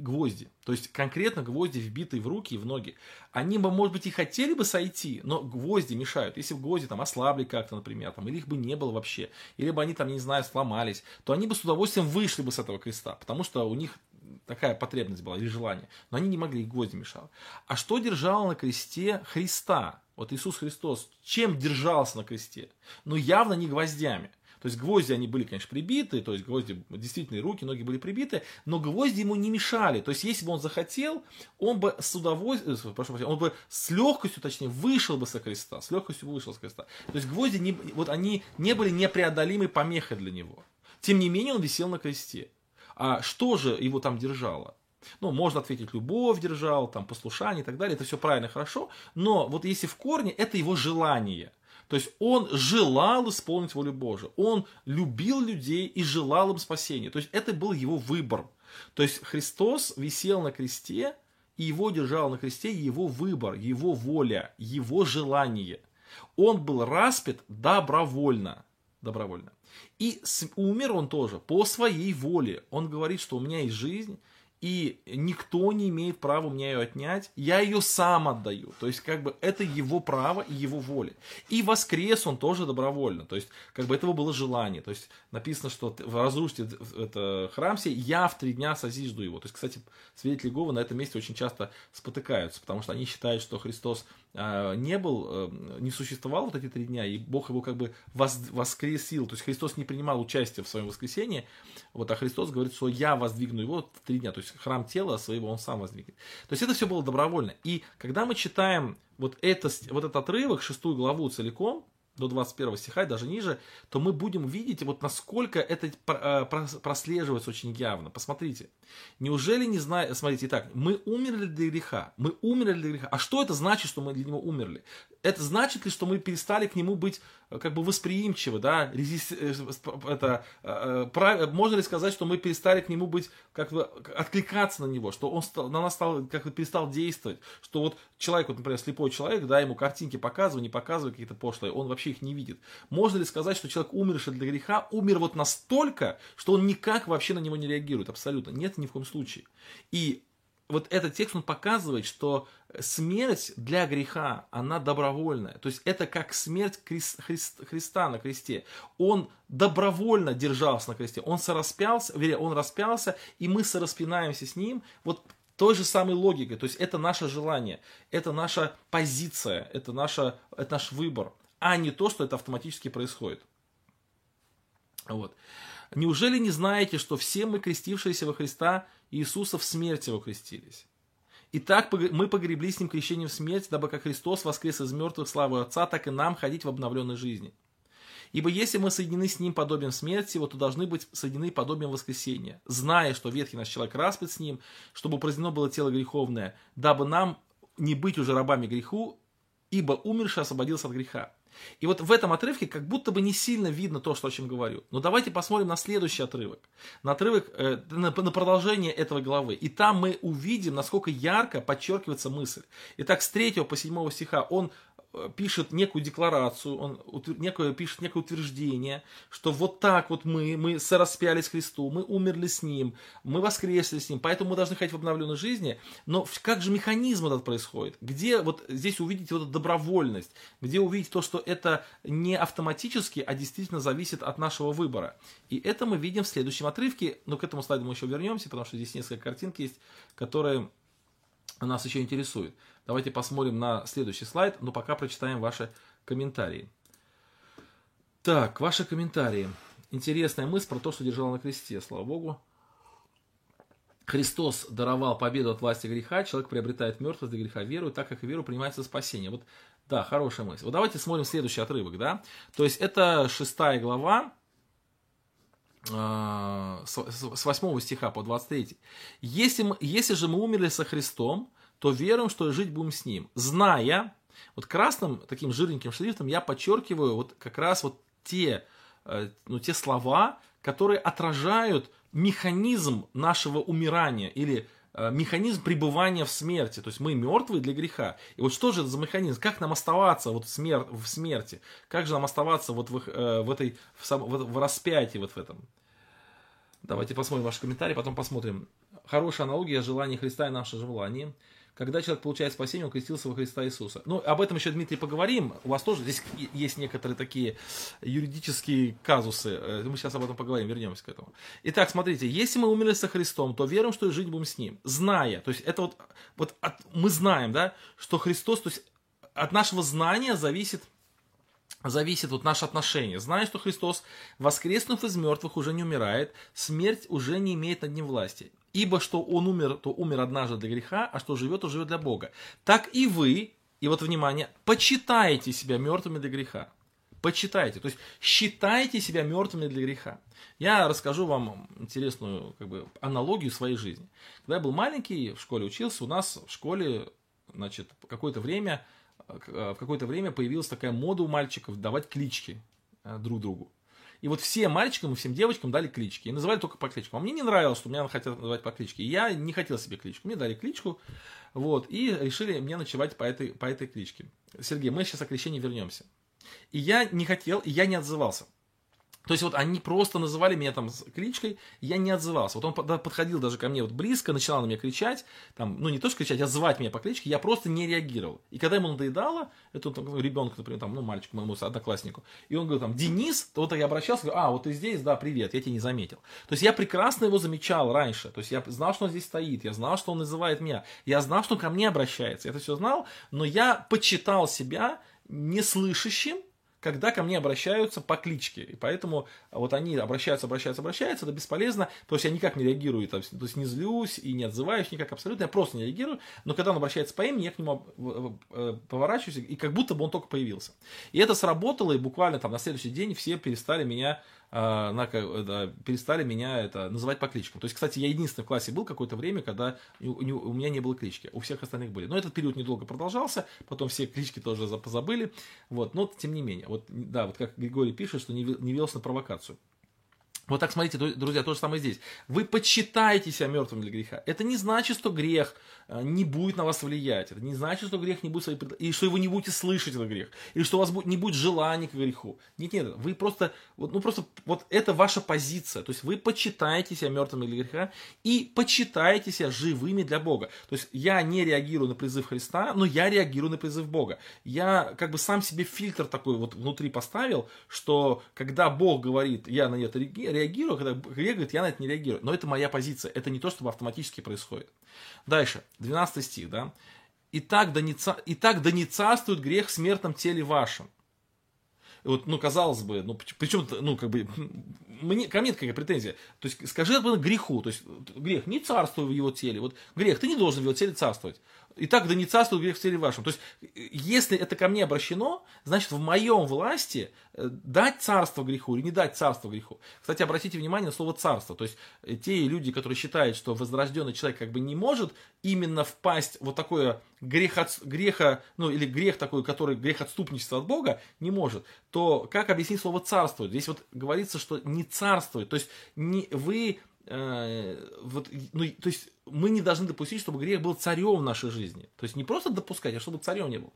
гвозди. То есть конкретно гвозди, вбитые в руки и в ноги. Они бы, может быть, и хотели бы сойти, но гвозди мешают. Если бы гвозди там ослабли как-то, например, там, или их бы не было вообще, или бы они там, не знаю, сломались, то они бы с удовольствием вышли бы с этого креста, потому что у них такая потребность была или желание. Но они не могли, их гвозди мешало. А что держало на кресте Христа? Вот Иисус Христос, чем держался на кресте? Ну, явно не гвоздями. То есть гвозди, они были, конечно, прибиты, то есть гвозди, действительно, руки, ноги были прибиты, но гвозди ему не мешали. То есть если бы он захотел, он бы с удовольствием, э, прошу прощения, он бы с легкостью, точнее, вышел бы со креста, с легкостью вышел с креста. То есть гвозди, не, вот они не были непреодолимой помехой для него. Тем не менее, он висел на кресте. А что же его там держало? Ну, можно ответить, любовь держал, там, послушание и так далее, это все правильно, хорошо, но вот если в корне, это его желание – то есть он желал исполнить волю Божию. Он любил людей и желал им спасения. То есть это был его выбор. То есть Христос висел на кресте, и его держал на кресте его выбор, его воля, его желание. Он был распят добровольно. Добровольно. И умер он тоже по своей воле. Он говорит, что у меня есть жизнь, и никто не имеет права меня ее отнять, я ее сам отдаю. То есть, как бы, это его право и его воля. И воскрес он тоже добровольно. То есть, как бы, этого было желание. То есть, написано, что разрушите это храм сей, я в три дня созижду его. То есть, кстати, свидетели Иеговы на этом месте очень часто спотыкаются, потому что они считают, что Христос не был, э, не существовал вот эти три дня, и Бог его как бы воскресил, то есть Христос не принимал участие в своем воскресении, вот, а Христос говорит, что я воздвигну его в три дня, то есть храм тела своего он сам воздвигнет. То есть это все было добровольно. И когда мы читаем вот, это, вот этот отрывок, шестую главу целиком, до 21 стиха и даже ниже, то мы будем видеть, вот насколько это э, прослеживается очень явно. Посмотрите. Неужели не знаю... Смотрите, итак, мы умерли для греха. Мы умерли для греха. А что это значит, что мы для него умерли? Это значит ли, что мы перестали к нему быть как бы восприимчивы, да, резист, э, это, э, э, прав, можно ли сказать, что мы перестали к нему быть, как бы откликаться на него, что он стал, на нас стал, как бы перестал действовать, что вот человек, вот, например, слепой человек, да, ему картинки показывают, не показывают какие-то пошлые, он вообще их не видит. Можно ли сказать, что человек, умерший для греха, умер вот настолько, что он никак вообще на него не реагирует, абсолютно, нет, ни в коем случае. И вот этот текст, он показывает, что смерть для греха, она добровольная. То есть это как смерть Христ, Христ, Христа на кресте. Он добровольно держался на кресте. Он сораспялся, вернее, он распялся, и мы сораспинаемся с ним. Вот той же самой логикой. То есть это наше желание, это наша позиция, это, наша, это наш выбор, а не то, что это автоматически происходит. Вот. Неужели не знаете, что все мы, крестившиеся во Христа Иисуса, в смерти его крестились? Итак, мы погребли с ним крещением в смерть, дабы как Христос воскрес из мертвых славу Отца, так и нам ходить в обновленной жизни. Ибо если мы соединены с ним подобием смерти его, то должны быть соединены подобием воскресения, зная, что ветхий наш человек распят с ним, чтобы упразднено было тело греховное, дабы нам не быть уже рабами греху, ибо умерший освободился от греха. И вот в этом отрывке как будто бы не сильно видно то, что, о чем говорю. Но давайте посмотрим на следующий отрывок. На отрывок, э, на, на продолжение этого главы. И там мы увидим, насколько ярко подчеркивается мысль. Итак, с 3 по 7 стиха он пишет некую декларацию, он некое, пишет некое утверждение, что вот так вот мы, мы сораспялись Христу, мы умерли с Ним, мы воскресли с Ним, поэтому мы должны ходить в обновленной жизни. Но как же механизм этот происходит? Где вот здесь увидите вот эту добровольность? Где увидеть то, что это не автоматически, а действительно зависит от нашего выбора? И это мы видим в следующем отрывке, но к этому слайду мы еще вернемся, потому что здесь несколько картинок есть, которые нас еще интересуют. Давайте посмотрим на следующий слайд, но пока прочитаем ваши комментарии. Так, ваши комментарии. Интересная мысль про то, что держал на кресте, слава Богу. Христос даровал победу от власти греха, человек приобретает мертвость для греха веру, так как веру принимается спасение. Вот, да, хорошая мысль. Вот давайте смотрим следующий отрывок, да. То есть это шестая глава, с 8 стиха по 23. Если, если же мы умерли со Христом, то веруем, что жить будем с Ним. Зная, вот красным таким жирненьким шрифтом я подчеркиваю вот как раз вот те, э, ну, те слова, которые отражают механизм нашего умирания или механизм пребывания в смерти. То есть мы мертвые для греха. И вот что же это за механизм? Как нам оставаться вот в, смер... в смерти? Как же нам оставаться вот в, э, в этой в, сам... в распятии вот в этом? Давайте посмотрим ваши комментарии, потом посмотрим. Хорошая аналогия желания Христа и наше желание когда человек получает спасение, он крестился во Христа Иисуса. Ну, об этом еще, Дмитрий, поговорим. У вас тоже здесь есть некоторые такие юридические казусы. Э, мы сейчас об этом поговорим, вернемся к этому. Итак, смотрите, если мы умерли со Христом, то верим, что и жить будем с Ним. Зная, то есть это вот, вот от, мы знаем, да, что Христос, то есть от нашего знания зависит зависит вот наше отношение. Зная, что Христос, воскреснув из мертвых, уже не умирает, смерть уже не имеет над ним власти. Ибо что он умер, то умер однажды для греха, а что живет, то живет для Бога. Так и вы, и вот внимание, почитаете себя мертвыми для греха. Почитайте, то есть считайте себя мертвыми для греха. Я расскажу вам интересную как бы, аналогию своей жизни. Когда я был маленький, в школе учился, у нас в школе значит, какое-то время, в какое-то время появилась такая мода у мальчиков давать клички э, друг другу. И вот всем мальчикам и всем девочкам дали клички. И называли только по кличкам. А мне не нравилось, что меня хотят называть по кличке. И я не хотел себе кличку. Мне дали кличку. Вот, и решили мне ночевать по этой, по этой кличке. Сергей, мы сейчас о крещении вернемся. И я не хотел, и я не отзывался. То есть вот они просто называли меня там кличкой, я не отзывался. Вот он подходил даже ко мне вот близко, начинал на меня кричать, там, ну не то что кричать, а звать меня по кличке, я просто не реагировал. И когда ему надоедало, это там, ребенок, например, там, ну мальчик моему однокласснику, и он говорил там, Денис, то вот я обращался, говорю, а, вот ты здесь, да, привет, я тебя не заметил. То есть я прекрасно его замечал раньше, то есть я знал, что он здесь стоит, я знал, что он называет меня, я знал, что он ко мне обращается, я это все знал, но я почитал себя неслышащим, когда ко мне обращаются по кличке. И поэтому вот они обращаются, обращаются, обращаются, это бесполезно. То есть я никак не реагирую, то есть не злюсь и не отзываюсь никак абсолютно, я просто не реагирую. Но когда он обращается по имени, я к нему э, поворачиваюсь, и как будто бы он только появился. И это сработало, и буквально там на следующий день все перестали меня а, на, да, перестали меня это называть по кличкам. То есть, кстати, я единственный в классе был какое-то время, когда у, у меня не было клички, у всех остальных были. Но этот период недолго продолжался, потом все клички тоже позабыли, вот, но тем не менее, вот, да, вот как Григорий пишет, что не, не велся на провокацию. Вот так смотрите, друзья, то же самое здесь. Вы почитаете себя мертвым для греха. Это не значит, что грех э, не будет на вас влиять. Это не значит, что грех не будет свои и что вы не будете слышать этот грех, или что у вас не будет желания к греху. Нет, нет, вы просто, вот, ну просто, вот это ваша позиция. То есть вы почитаете себя мертвыми для греха и почитаете себя живыми для Бога. То есть я не реагирую на призыв Христа, но я реагирую на призыв Бога. Я как бы сам себе фильтр такой вот внутри поставил, что когда Бог говорит, я на это реагирую, реагирую, когда Грег говорит, я на это не реагирую. Но это моя позиция. Это не то, что автоматически происходит. Дальше, 12 стих, да. «Итак да, не, «Итак да не царствует грех в смертном теле вашем». Вот, ну, казалось бы, ну, причем, ну, как бы, мне, ко мне какая претензия. То есть, скажи это греху. То есть, грех не царствуй в его теле. Вот, грех, ты не должен в его теле царствовать. И так да не царствует грех в теле вашем. То есть, если это ко мне обращено, значит, в моем власти э, дать царство греху или не дать царство греху. Кстати, обратите внимание на слово царство. То есть, э, те люди, которые считают, что возрожденный человек как бы не может именно впасть вот такое грех, от, греха, ну, или грех такой, который грех отступничества от Бога, не может, то как объяснить слово царствует? Здесь вот говорится, что не царствует. То есть, не, вы вот, ну, то есть мы не должны допустить, чтобы грех был царем в нашей жизни. То есть не просто допускать, а чтобы царем не был.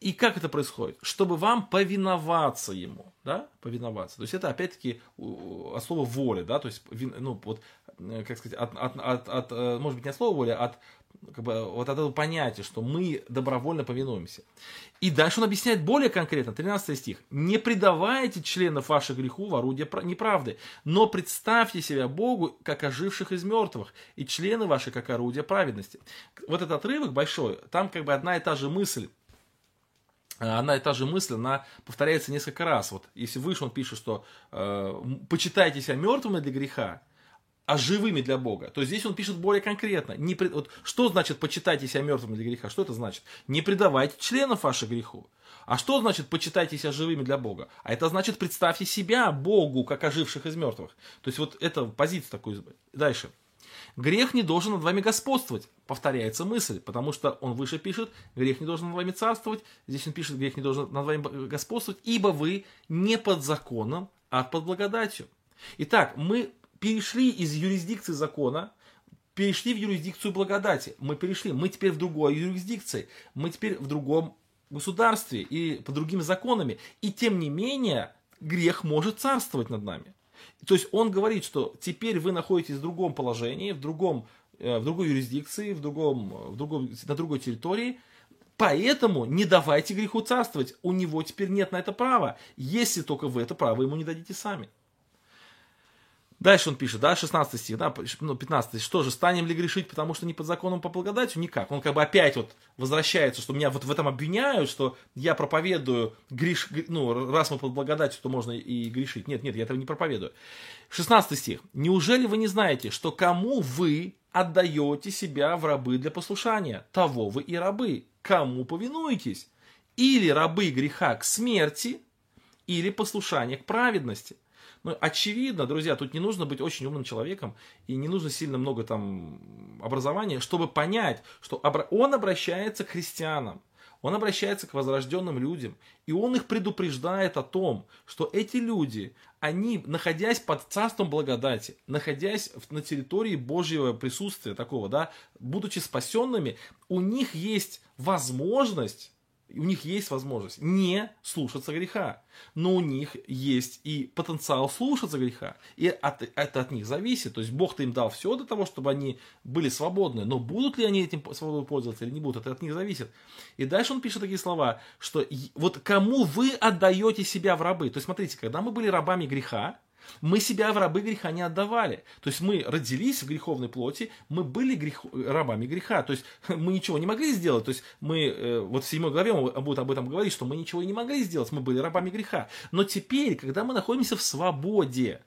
И как это происходит? Чтобы вам повиноваться ему, да, повиноваться. То есть это опять-таки от слова воля, да, то есть, ну, вот, э, как сказать, от, от, от, от э, может быть, не от слова воля, а от как бы, вот от этого понятия, что мы добровольно повинуемся. И дальше он объясняет более конкретно, 13 стих. «Не предавайте членов ваших греху в орудие неправды, но представьте себя Богу, как оживших из мертвых, и члены ваши, как орудие праведности». Вот этот отрывок большой, там как бы одна и та же мысль, одна и та же мысль, она повторяется несколько раз. Вот если выше он пишет, что э, почитайте себя мертвыми для греха, а живыми для Бога. То есть здесь он пишет более конкретно. Не, вот, что значит почитайте себя мертвыми для греха? Что это значит? Не предавайте членов ваших греху. А что значит почитайте себя живыми для Бога? А это значит представьте себя Богу, как оживших из мертвых. То есть вот это позиция такой. Дальше. Грех не должен над вами господствовать. Повторяется мысль, потому что он выше пишет, грех не должен над вами царствовать. Здесь он пишет, грех не должен над вами господствовать, ибо вы не под законом, а под благодатью. Итак, мы перешли из юрисдикции закона, перешли в юрисдикцию благодати. Мы перешли, мы теперь в другой юрисдикции, мы теперь в другом государстве и по другим законами. И тем не менее, грех может царствовать над нами. То есть он говорит, что теперь вы находитесь в другом положении, в, другом, э, в другой юрисдикции, в другом, в другом, на другой территории, Поэтому не давайте греху царствовать. У него теперь нет на это права, если только вы это право ему не дадите сами. Дальше он пишет, да, 16 стих, да, ну, 15, что же, станем ли грешить, потому что не под законом по благодатью? Никак. Он как бы опять вот возвращается, что меня вот в этом обвиняют, что я проповедую греш, ну, раз мы под благодатью, то можно и грешить. Нет, нет, я этого не проповедую. 16 стих. Неужели вы не знаете, что кому вы отдаете себя в рабы для послушания? Того вы и рабы. Кому повинуетесь? Или рабы греха к смерти, или послушание к праведности. Ну, очевидно, друзья, тут не нужно быть очень умным человеком и не нужно сильно много там образования, чтобы понять, что он обращается к христианам, он обращается к возрожденным людям, и он их предупреждает о том, что эти люди, они, находясь под царством благодати, находясь на территории Божьего присутствия такого, да, будучи спасенными, у них есть возможность у них есть возможность не слушаться греха, но у них есть и потенциал слушаться греха, и от, это от них зависит. То есть Бог-то им дал все для того, чтобы они были свободны, но будут ли они этим свободой пользоваться или не будут, это от них зависит. И дальше он пишет такие слова, что вот кому вы отдаете себя в рабы. То есть смотрите, когда мы были рабами греха, мы себя в рабы греха не отдавали. То есть мы родились в греховной плоти, мы были грех... рабами греха. То есть [laughs] мы ничего не могли сделать. То есть мы, э, вот в 7 главе он будет об этом говорить, что мы ничего не могли сделать, мы были рабами греха. Но теперь, когда мы находимся в свободе,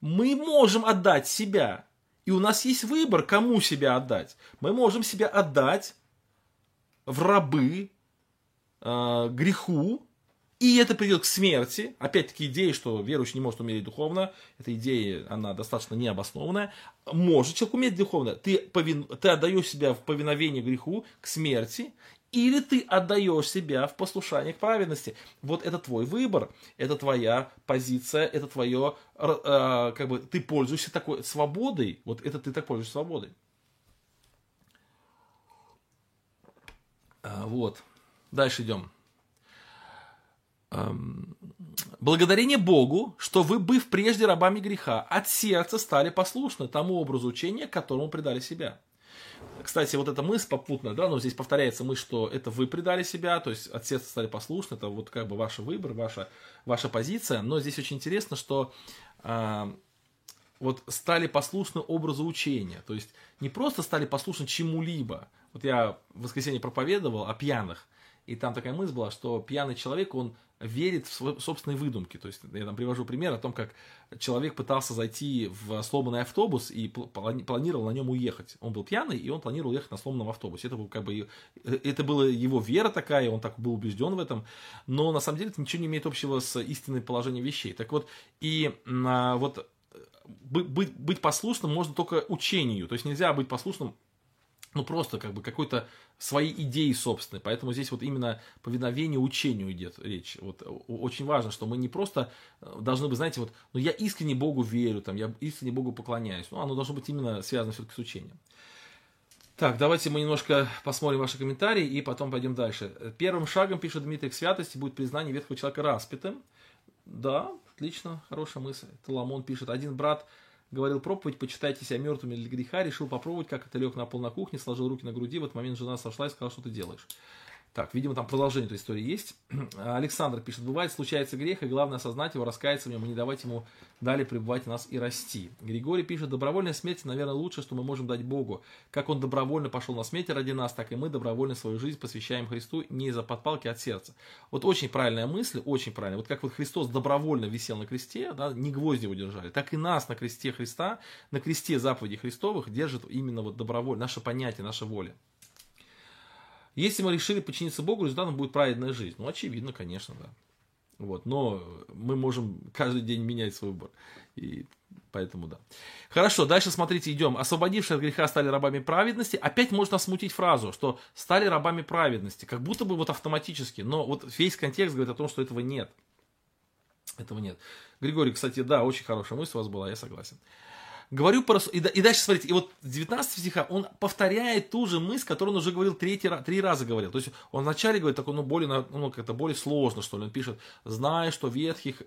мы можем отдать себя. И у нас есть выбор, кому себя отдать. Мы можем себя отдать в рабы э, греху, и это приведет к смерти. Опять-таки идея, что верующий не может умереть духовно, эта идея, она достаточно необоснованная. Может человек умереть духовно. Ты, повин... ты отдаешь себя в повиновение греху, к смерти, или ты отдаешь себя в послушание к праведности. Вот это твой выбор, это твоя позиция, это твое, э, как бы, ты пользуешься такой свободой, вот это ты так пользуешься свободой. А, вот. Дальше идем. Благодарение Богу, что вы, быв прежде рабами греха, от сердца стали послушны тому образу учения, которому предали себя. Кстати, вот эта мысль попутная, да, но здесь повторяется мысль, что это вы предали себя, то есть от сердца стали послушны, это вот как бы ваш выбор, ваша, ваша позиция. Но здесь очень интересно, что э, вот стали послушны образу учения, то есть не просто стали послушны чему-либо. Вот я в воскресенье проповедовал о пьяных, и там такая мысль была, что пьяный человек, он верит в свои собственные выдумки. То есть я там привожу пример о том, как человек пытался зайти в сломанный автобус и планировал на нем уехать. Он был пьяный, и он планировал ехать на сломанном автобусе. Это, был как бы, э, это была его вера такая, он так был убежден в этом. Но на самом деле это ничего не имеет общего с истинным положением вещей. Так вот, и а, вот быть, быть послушным можно только учению. То есть нельзя быть послушным ну, просто как бы какой-то своей идеи собственной. Поэтому здесь вот именно повиновение учению идет речь. Вот очень важно, что мы не просто э, должны быть, знаете, вот, ну, я искренне Богу верю, там, я искренне Богу поклоняюсь. Ну, оно должно быть именно связано все-таки с учением. Так, давайте мы немножко посмотрим ваши комментарии и потом пойдем дальше. Первым шагом, пишет Дмитрий, к святости будет признание ветхого человека распятым. Да, отлично, хорошая мысль. Таламон пишет, один брат говорил проповедь, почитайте себя мертвыми для греха, решил попробовать, как это лег на пол на кухне, сложил руки на груди, в этот момент жена сошла и сказала, что ты делаешь. Так, видимо, там продолжение этой истории есть. [clears throat] Александр пишет, бывает, случается грех, и главное осознать его, раскаяться в нем и не давать ему далее пребывать в нас и расти. Григорий пишет, добровольная смерть, наверное, лучшее, что мы можем дать Богу. Как он добровольно пошел на смерть ради нас, так и мы добровольно свою жизнь посвящаем Христу не из-за подпалки а от сердца. Вот очень правильная мысль, очень правильная. Вот как вот Христос добровольно висел на кресте, да, не гвозди его держали, так и нас на кресте Христа, на кресте заповедей Христовых держит именно вот добровольно, наше понятие, наша воля. Если мы решили подчиниться Богу, результатом будет праведная жизнь. Ну, очевидно, конечно, да. Вот, но мы можем каждый день менять свой выбор. И поэтому да. Хорошо, дальше смотрите, идем. Освободившие от греха стали рабами праведности. Опять можно смутить фразу, что стали рабами праведности. Как будто бы вот автоматически. Но вот весь контекст говорит о том, что этого нет. Этого нет. Григорий, кстати, да, очень хорошая мысль у вас была, я согласен. Говорю по и, и дальше, смотрите, и вот 19 стиха он повторяет ту же мысль, которую он уже говорил третий, три раза говорил. То есть он вначале говорит такой, ну, более, ну, как-то более сложно, что ли. Он пишет, зная, что ветхих,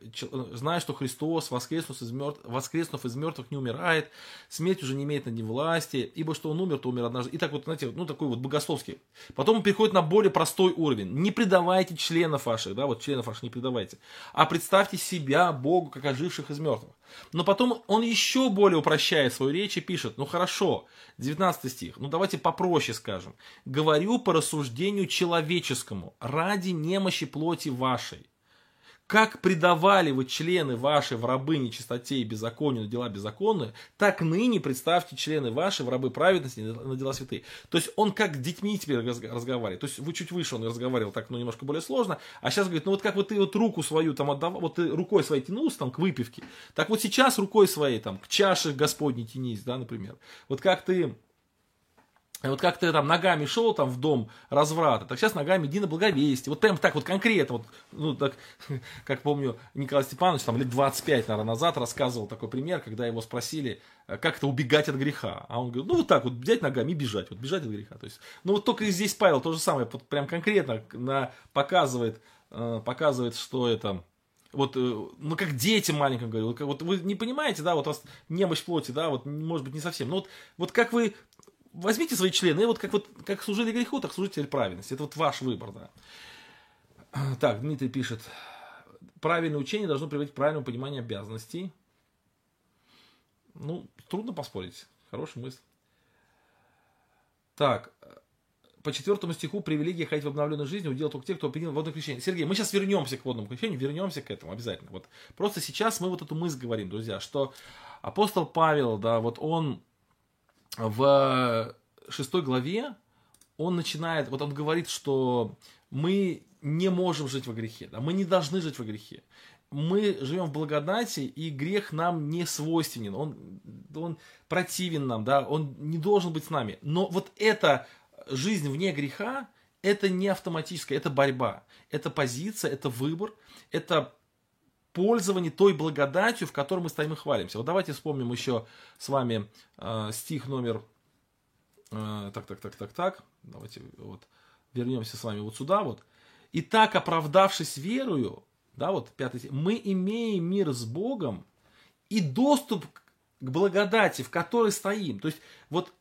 зная, что Христос, воскреснув из, мертв, воскреснув из мертвых, не умирает, смерть уже не имеет над ним власти, ибо что он умер, то умер однажды. И так вот, знаете, ну, такой вот богословский. Потом он переходит на более простой уровень. Не предавайте членов ваших, да, вот членов ваших не предавайте, а представьте себя Богу, как оживших из мертвых. Но потом он еще более упрощает свою речь и пишет, ну хорошо, 19 стих, ну давайте попроще скажем. Говорю по рассуждению человеческому, ради немощи плоти вашей как предавали вы члены ваши в рабы нечистоте и беззаконию на дела беззаконные, так ныне представьте члены ваши в рабы праведности на дела святые. То есть он как с детьми теперь разговаривает. То есть вы чуть выше он разговаривал так, ну, немножко более сложно. А сейчас говорит, ну, вот как вот ты вот руку свою там отдавал, вот ты рукой своей тянулся там к выпивке, так вот сейчас рукой своей там к чаше Господней тянись, да, например. Вот как ты вот как ты там ногами шел там в дом разврата, так сейчас ногами иди на благовестие. Вот прям так вот конкретно, вот, ну так, [laughs] как помню, Николай Степанович там лет 25, наверное, назад рассказывал такой пример, когда его спросили, э, как это убегать от греха. А он говорит, ну вот так вот, взять ногами и бежать, вот бежать от греха. То есть, ну вот только здесь Павел то же самое, вот прям конкретно на, показывает, э, показывает, что это, вот, э, ну, как дети маленьким говорю, вот, вот вы не понимаете, да, вот у вас немощь плоти, да, вот, может быть, не совсем, но вот, вот как вы возьмите свои члены, и вот как, вот как служили греху, так служите теперь праведности. Это вот ваш выбор, да. [clears throat] Так, Дмитрий пишет. Правильное учение должно приводить к правильному пониманию обязанностей. Ну, трудно поспорить. Хорошая мысль. Так, по четвертому стиху привилегия ходить в обновленной жизни удел только те, кто принял водное крещение. Сергей, мы сейчас вернемся к водному крещению, вернемся к этому обязательно. Вот просто сейчас мы вот эту мысль говорим, друзья, что апостол Павел, да, вот он в шестой главе он начинает, вот он говорит, что мы не можем жить во грехе, да, мы не должны жить во грехе. Мы живем в благодати, и грех нам не свойственен, он, он противен нам, да, он не должен быть с нами. Но вот эта жизнь вне греха, это не автоматическое, это борьба, это позиция, это выбор, это пользование той благодатью, в которой мы стоим и хвалимся. Вот давайте вспомним еще с вами э, стих номер... Э, так, так, так, так, так. Давайте вот вернемся с вами вот сюда вот. И так, оправдавшись верою, да, вот пятый мы имеем мир с Богом и доступ к благодати, в которой стоим. То есть вот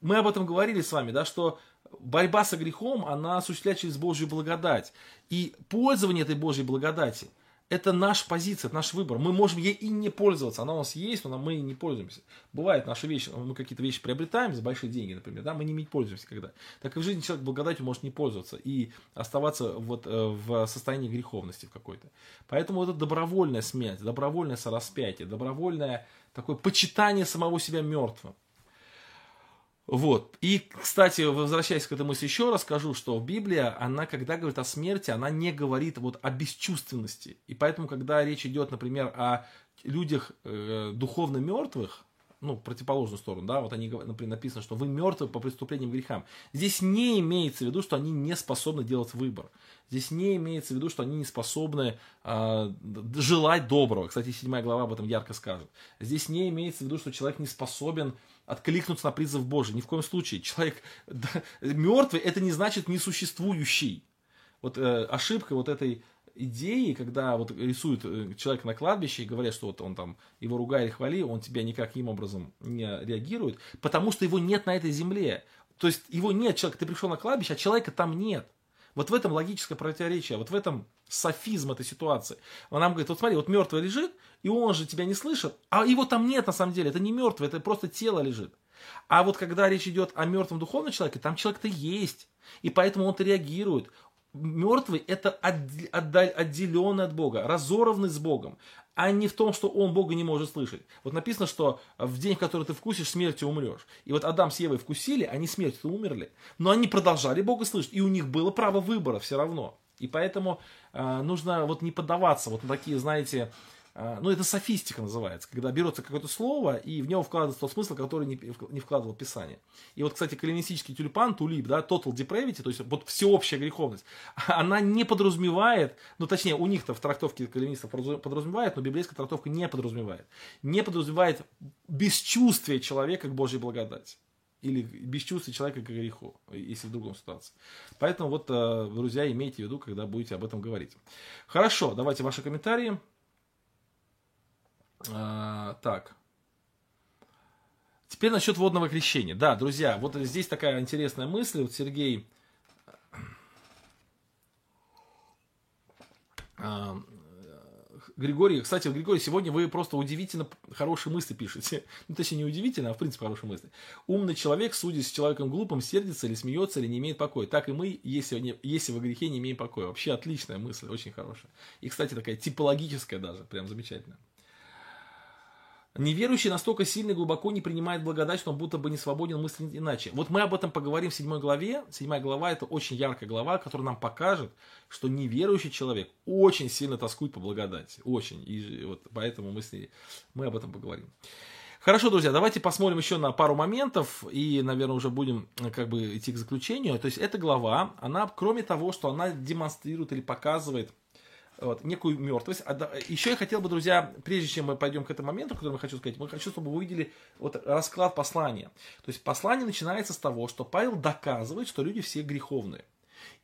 мы об этом говорили с вами, да, что борьба со грехом, она осуществляется через Божью благодать. И пользование этой Божьей благодати – это наша позиция, это наш выбор. Мы можем ей и не пользоваться. Она у нас есть, но мы и не пользуемся. Бывает наши вещи, мы какие-то вещи приобретаем за большие деньги, например, да, мы не пользуемся когда. Так и в жизни человек благодатью может не пользоваться и оставаться вот э, в состоянии греховности в какой-то. Поэтому это добровольная смерть, добровольное сораспятие, добровольное такое почитание самого себя мертвым. Вот. И, кстати, возвращаясь к мысли, еще раз скажу, что Библия, она, когда говорит о смерти, она не говорит вот о бесчувственности. И поэтому, когда речь идет, например, о людях э, духовно мертвых, ну, противоположную сторону, да, вот они, например, написано, что вы мертвы по преступлениям грехам. Здесь не имеется в виду, что они не способны делать выбор. Здесь не имеется в виду, что они не способны э, желать доброго. Кстати, седьмая глава об этом ярко скажет. Здесь не имеется в виду, что человек не способен откликнуться на призыв Божий. Ни в коем случае. Человек [laughs] да, мертвый, это не значит несуществующий. Вот э, ошибка вот этой идеи, когда вот рисуют э, человека на кладбище и говорят, что вот он там, его ругай или хвали, он тебя никаким образом не реагирует, потому что его нет на этой земле. То есть его нет, человек, ты пришел на кладбище, а человека там нет. Вот в этом логическое противоречие, вот в этом софизм этой ситуации. Он нам говорит, вот смотри, вот мертвый лежит, и он же тебя не слышит, а его там нет на самом деле, это не мертвый, это просто тело лежит. А вот когда речь идет о мертвом духовном человеке, там человек-то есть, и поэтому он-то реагирует. Мертвый это отделенный от Бога, разорванный с Богом а не в том, что он Бога не может слышать. Вот написано, что в день, в который ты вкусишь, смертью умрешь. И вот Адам с Евой вкусили, они смертью умерли, но они продолжали Бога слышать, и у них было право выбора все равно. И поэтому э, нужно вот не поддаваться вот на такие, знаете, а, ну, это софистика называется, когда берется какое-то слово, и в него вкладывается тот смысл, который не, не вкладывал Писание. И вот, кстати, калинистический тюльпан, тулип, да, total depravity, то есть вот всеобщая греховность, [laughs] она не подразумевает, ну, точнее, у них-то в трактовке калинистов подразумевает, но библейская трактовка не подразумевает. Не подразумевает бесчувствие человека к Божьей благодати. Или бесчувствие человека к греху, если в другом ситуации. Поэтому вот, э, друзья, имейте в виду, когда будете об этом говорить. Хорошо, давайте ваши комментарии. А, так. Теперь насчет водного крещения. Да, друзья, вот здесь такая интересная мысль. Вот Сергей а, Григорий, кстати, Григорий, сегодня вы просто удивительно хорошие мысли пишете. [laughs] Ну, точнее, не удивительно, а в принципе хорошие мысли. Умный человек, судя с человеком глупым, сердится или смеется, или не имеет покоя. Так и мы, если, не, если во грехе не имеем покоя. Вообще отличная мысль, очень хорошая. И, кстати, такая типологическая даже, прям замечательная. Неверующий настолько сильно и глубоко не принимает благодать, что он будто бы не свободен мыслить иначе. Вот мы об этом поговорим в седьмой главе. Седьмая глава это очень яркая глава, которая нам покажет, что неверующий человек очень сильно тоскует по благодати. Очень. И вот поэтому мы, с ней, мы об этом поговорим. Хорошо, друзья, давайте посмотрим еще на пару моментов и, наверное, уже будем как бы идти к заключению. То есть эта глава, она, кроме того, что она демонстрирует или показывает вот, некую мертвость. А, еще я хотел бы, друзья, прежде чем мы пойдем к этому моменту, который я хочу сказать, мы хочу, чтобы вы увидели вот расклад послания. То есть послание начинается с того, что Павел доказывает, что люди все греховные.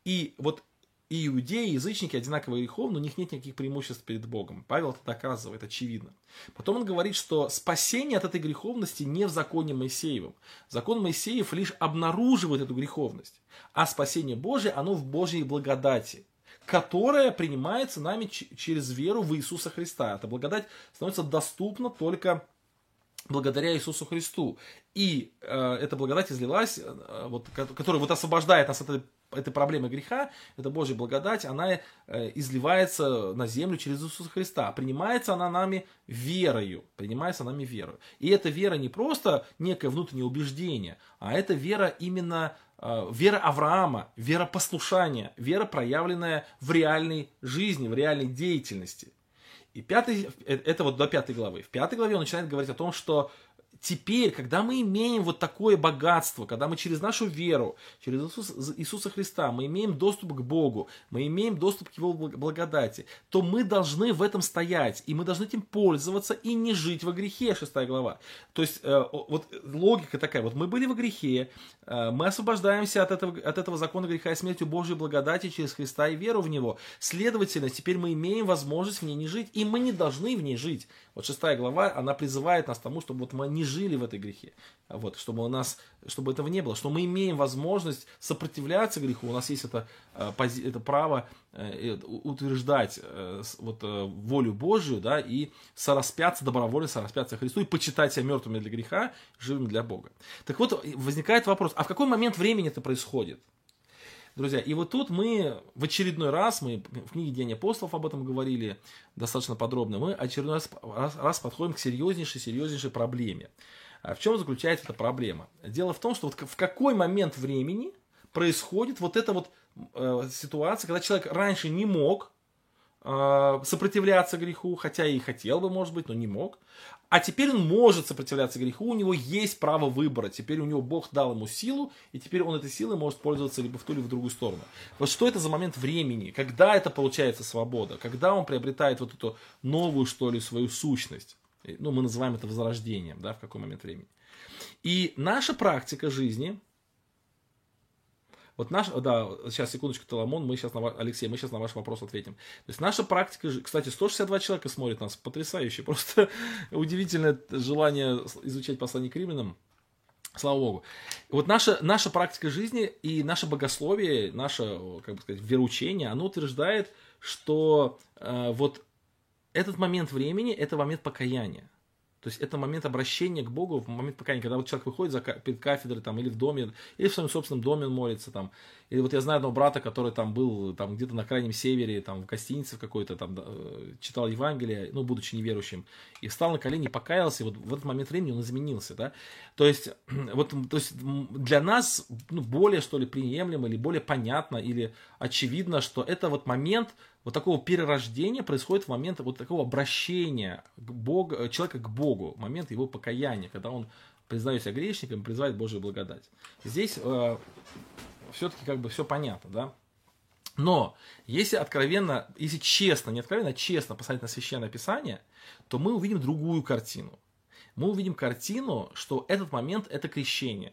И вот и иудеи, и язычники одинаково греховны, у них нет никаких преимуществ перед Богом. Павел это доказывает, очевидно. Потом он говорит, что спасение от этой греховности не в законе Моисеевом. Закон Моисеев лишь обнаруживает эту греховность, а спасение Божие, оно в Божьей благодати которая принимается нами через веру в Иисуса Христа. Эта благодать становится доступна только благодаря Иисусу Христу. И э, эта благодать излилась, э, вот, которая вот освобождает нас от этой, этой проблемы греха, это Божья благодать, она э, изливается на землю через Иисуса Христа. Принимается она нами верою. Принимается нами верою. И эта вера не просто некое внутреннее убеждение, а это вера именно вера Авраама, вера послушания, вера, проявленная в реальной жизни, в реальной деятельности. И пятый, э, это вот до пятой главы. В пятой главе он начинает говорить о том, что теперь, когда мы имеем вот такое богатство, когда мы через нашу веру, через Иисуса, Иисуса Христа, мы имеем доступ к Богу, мы имеем доступ к Его благодати, то мы должны в этом стоять, и мы должны этим пользоваться и не жить во грехе, 6 глава. То есть, э, вот логика такая, вот мы были во грехе, э, мы освобождаемся от этого, от этого закона греха и смерти Божьей благодати через Христа и веру в Него. Следовательно, теперь мы имеем возможность в ней не жить, и мы не должны в ней жить. Вот шестая глава, она призывает нас к тому, чтобы вот мы не жили в этой грехе. Вот, чтобы у нас, чтобы этого не было, что мы имеем возможность сопротивляться греху, у нас есть это, э, это право э, утверждать э, вот волю Божию, да, и сораспяться добровольно, сораспяться Христу, и почитать себя мертвыми для греха, живыми для Бога. Так вот, возникает вопрос, а в какой момент времени это происходит? Друзья, и вот тут мы в очередной раз, мы в книге День апостолов об этом говорили достаточно подробно, мы очередной раз, раз, раз подходим к серьезнейшей, серьезнейшей проблеме. А в чем заключается эта проблема? Дело в том, что вот в какой момент времени происходит вот эта вот э, ситуация, когда человек раньше не мог э, сопротивляться греху, хотя и хотел бы, может быть, но не мог. А теперь он может сопротивляться греху, у него есть право выбора. Теперь у него Бог дал ему силу, и теперь он этой силой может пользоваться либо в ту, либо в другую сторону. Вот что это за момент времени? Когда это получается свобода? Когда он приобретает вот эту новую, что ли, свою сущность? Ну, мы называем это возрождением, да, в какой момент времени. И наша практика жизни, вот наш, да, сейчас секундочку, Таламон, мы сейчас на, Алексей, мы сейчас на ваш вопрос ответим. То есть наша практика, кстати, 162 человека смотрит нас, потрясающе, просто [laughs] удивительное желание изучать послание к римлянам. Слава Богу. Вот наша, наша практика жизни и наше богословие, наше, как бы сказать, вероучение, оно утверждает, что э, вот этот момент времени – это момент покаяния. То есть это момент обращения к Богу, в момент покаяния, когда вот человек выходит за, перед кафедрой там, или в доме, или в своем собственном доме он молится. Там. Или вот я знаю одного брата, который там был там, где-то на крайнем севере, там, в гостинице какой-то, там, э, читал Евангелие, ну, будучи неверующим, и встал на колени, покаялся, и вот в этот момент времени он изменился. Да? То, есть, [clears throat] вот, то есть для нас ну, более, что ли, приемлемо, или более понятно, или очевидно, что это вот момент, вот такого перерождения происходит в момент вот такого обращения к Богу, э, человека к Богу, момент его покаяния, когда он признает себя грешником, призывает Божию благодать. Здесь э, все-таки как бы все понятно, да? Но если откровенно, если честно, не откровенно, а честно посмотреть на Священное Писание, то мы увидим другую картину. Мы увидим картину, что этот момент – это крещение.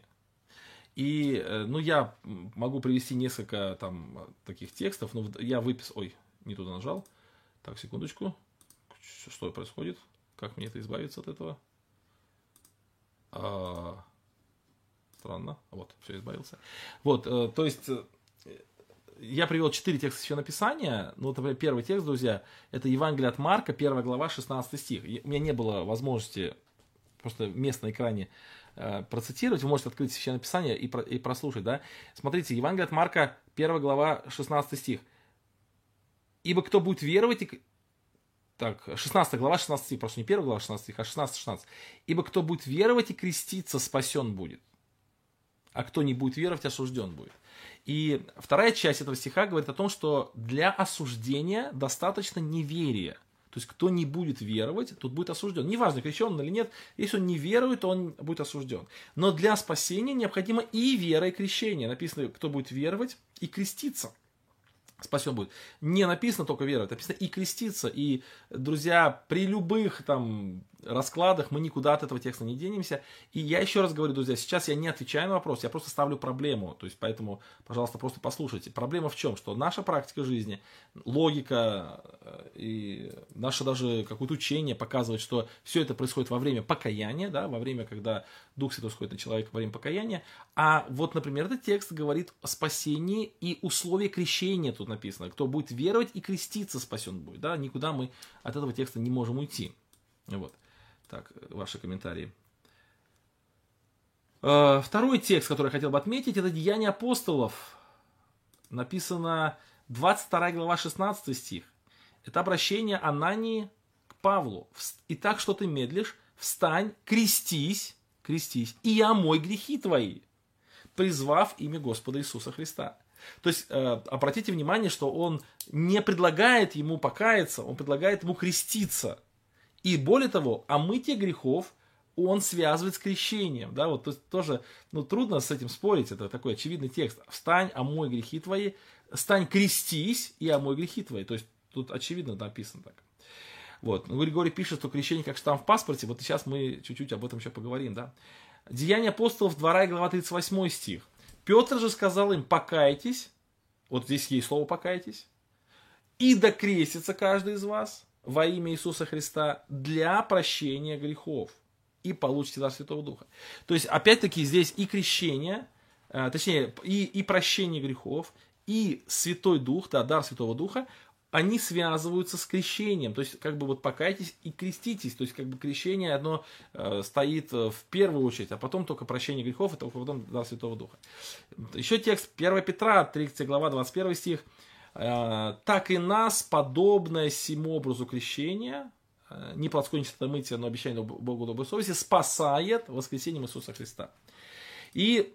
И, э, ну, я могу привести несколько там таких текстов, но я выписал, ой, не туда нажал. Так, секундочку. Что происходит? Как мне это избавиться от этого? А, странно. Вот, все, избавился. Вот, э, то есть, э, я привел четыре текста Священного Писания. Ну, вот, первый текст, друзья, это Евангелие от Марка, первая глава, 16 стих. У меня не было возможности просто мест на экране э, процитировать. Вы можете открыть Священное Писание и, про, и прослушать, да. Смотрите, Евангелие от Марка, первая глава, 16 стих. Ибо кто будет веровать и... Так, 16 глава, 16 стих, просто не 1 глава 16 стих, а 16, 16. Ибо кто будет веровать и креститься, спасен будет. А кто не будет веровать, осужден будет. И вторая часть этого стиха говорит о том, что для осуждения достаточно неверия. То есть, кто не будет веровать, тот будет осужден. Неважно, крещен он или нет, если он не верует, то он будет осужден. Но для спасения необходимо и вера, и крещение. Написано, кто будет веровать и креститься спасен будет. Не написано только веровать, написано и креститься. И, друзья, при любых там раскладах мы никуда от этого текста не денемся. И я еще раз говорю, друзья, сейчас я не отвечаю на вопрос, я просто ставлю проблему. То есть, поэтому, пожалуйста, просто послушайте. Проблема в чем? Что наша практика жизни, логика э, и наше даже какое-то учение показывает, что все это происходит во время покаяния, да, во время, когда Дух Святой сходит на человека во время покаяния. А вот, например, этот текст говорит о спасении и условия крещения тут написано. Кто будет веровать и креститься, спасен будет. Да? Никуда мы от этого текста не можем уйти. Вот. Так, ваши комментарии. Э, второй текст, который я хотел бы отметить, это Деяния апостолов. Написано 22 глава 16 стих. Это обращение Анании к Павлу. «Итак, что ты медлишь? Встань, крестись, крестись, и омой грехи твои, призвав имя Господа Иисуса Христа». То есть, э, обратите внимание, что он не предлагает ему покаяться, он предлагает ему креститься – и более того, омытие грехов он связывает с крещением, да, вот то есть тоже, ну, трудно с этим спорить, это такой очевидный текст. Встань, омой грехи твои, стань, крестись и омой грехи твои, то есть тут очевидно написано так. Вот. Ну, Григорий пишет, что крещение как штамп в паспорте, вот сейчас мы чуть-чуть об этом еще поговорим, да. Деяния апостолов, 2 глава 38 стих. Петр же сказал им, покайтесь, вот здесь есть слово покайтесь, и докрестится каждый из вас во имя Иисуса Христа для прощения грехов и получите дар Святого Духа. То есть, опять-таки, здесь и крещение, э, точнее, и, и прощение грехов, и Святой Дух, да, дар Святого Духа, они связываются с крещением. То есть, как бы вот покайтесь и креститесь. То есть, как бы крещение одно э, стоит э, в первую очередь, а потом только прощение грехов, и только потом дар Святого Духа. Еще текст 1 Петра, 3 глава, 21 стих. Э, «Так и нас, подобное сему образу крещения, Э, не плотской нечистомытие, но обещание Богу доброй совести, спасает воскресением Иисуса Христа. И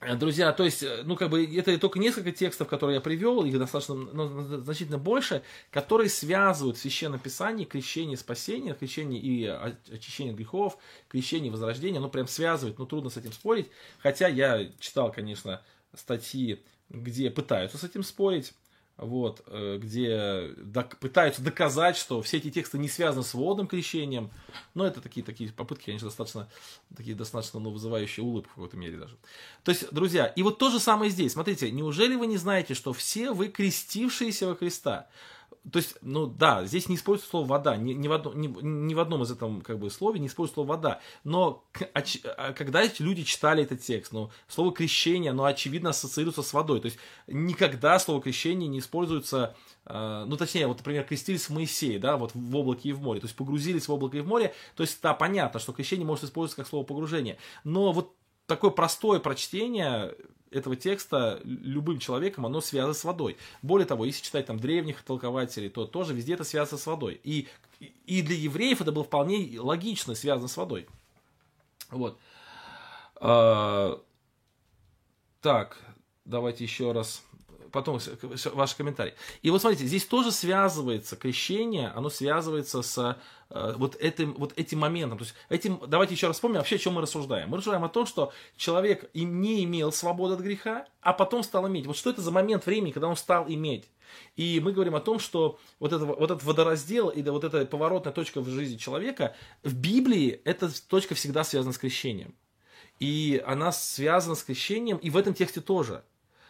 э, Друзья, то есть, ну, как бы, это только несколько текстов, которые я привел, их достаточно, ну, значительно больше, которые связывают в Священном Писании крещение спасения, крещение и очищение грехов, крещение и возрождение, ну, прям связывает, ну, трудно с этим спорить, хотя я читал, конечно, статьи, где пытаются с этим спорить, вот, э, где пытаются доказать, что все эти тексты не связаны с водным крещением. Но это такие, такие попытки, конечно, достаточно, такие достаточно ну, вызывающие улыбку в какой-то мере даже. То есть, друзья, и вот то же самое здесь. Смотрите, неужели вы не знаете, что все вы крестившиеся во Христа? То есть, ну да, здесь не используется слово вода, ни, ни, в, одном, ни, ни в одном из этом как бы слове не используется слово вода. Но а, а, когда люди читали этот текст, ну, слово крещение, оно очевидно ассоциируется с водой. То есть никогда слово крещение не используется, э, ну точнее, вот, например, крестились в Моисее, да, вот в облаке и в море, то есть погрузились в облако и в море, то есть да, понятно, что крещение может использоваться как слово погружение. Но вот такое простое прочтение этого текста любым человеком, оно связано с водой. Более того, если читать там древних толкователей, то тоже везде это связано с водой. И, и для евреев это было вполне логично связано с водой. Вот. А, так, давайте еще раз потом ваши комментарии. И вот смотрите, здесь тоже связывается крещение, оно связывается с э, вот, этим, вот этим моментом. То есть этим, давайте еще раз вспомним вообще, о чем мы рассуждаем. Мы рассуждаем о том, что человек и не имел свободы от греха, а потом стал иметь. Вот что это за момент времени, когда он стал иметь? И мы говорим о том, что вот, это, вот этот водораздел и вот эта поворотная точка в жизни человека, в Библии эта точка всегда связана с крещением. И она связана с крещением, и в этом тексте тоже.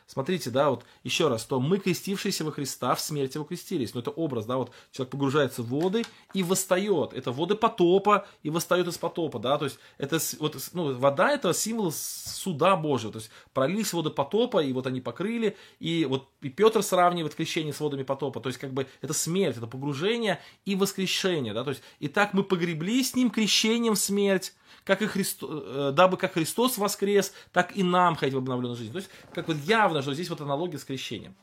Смотрите, да, вот еще раз, то мы, крестившиеся во Христа, в смерть его крестились. Но это образ, да, вот человек погружается в воды и восстает. Это воды потопа и восстает из потопа, да, то есть это вот, ну, вода это символ суда Божьего, то есть пролились воды потопа, и вот они покрыли, и вот и Петр сравнивает крещение с водами потопа, то есть как бы это смерть, это погружение и воскрешение, да, то есть и так мы погребли с ним крещением в смерть, как и Христос, э, дабы как Христос воскрес, так и нам ходить в обновленную жизнь. То есть, как вот явно, что здесь вот аналогия с крещением.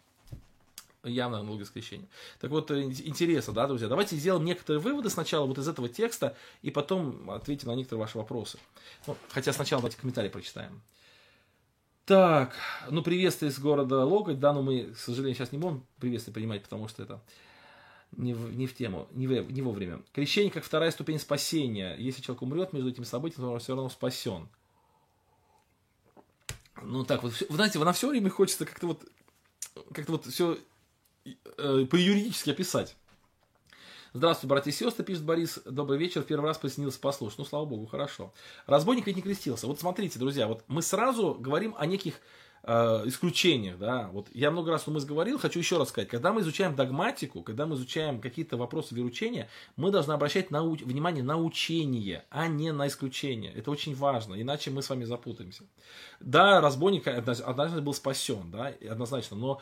Явно аналогия с крещением. Так вот, э, интересно, да, друзья? Давайте сделаем некоторые выводы сначала вот из этого текста, и потом ответим на некоторые ваши вопросы. Ну, хотя сначала давайте комментарии прочитаем. Так, ну приветствие из города Локоть, да, но мы, к сожалению, сейчас не будем приветствие принимать, потому что это не в, не в тему, не, в, не вовремя. Крещение как вторая ступень спасения. Если человек умрет между этими событиями, то он все равно спасен. Ну так вот, вы знаете, на все время хочется как-то вот, как-то вот все э, по-юридически описать. Здравствуйте, братья и сестры, пишет Борис. Добрый вечер. Первый раз приснился послушать. Ну, слава богу, хорошо. Разбойник ведь не крестился. Вот смотрите, друзья, вот мы сразу говорим о неких э, исключениях, да, вот я много раз у говорил, хочу еще раз сказать, когда мы изучаем догматику, когда мы изучаем какие-то вопросы вероучения, мы должны обращать на, внимание на учение, а не на исключение. Это очень важно, иначе мы с вами запутаемся. Да, разбойник однозначно был спасен, да, однозначно, но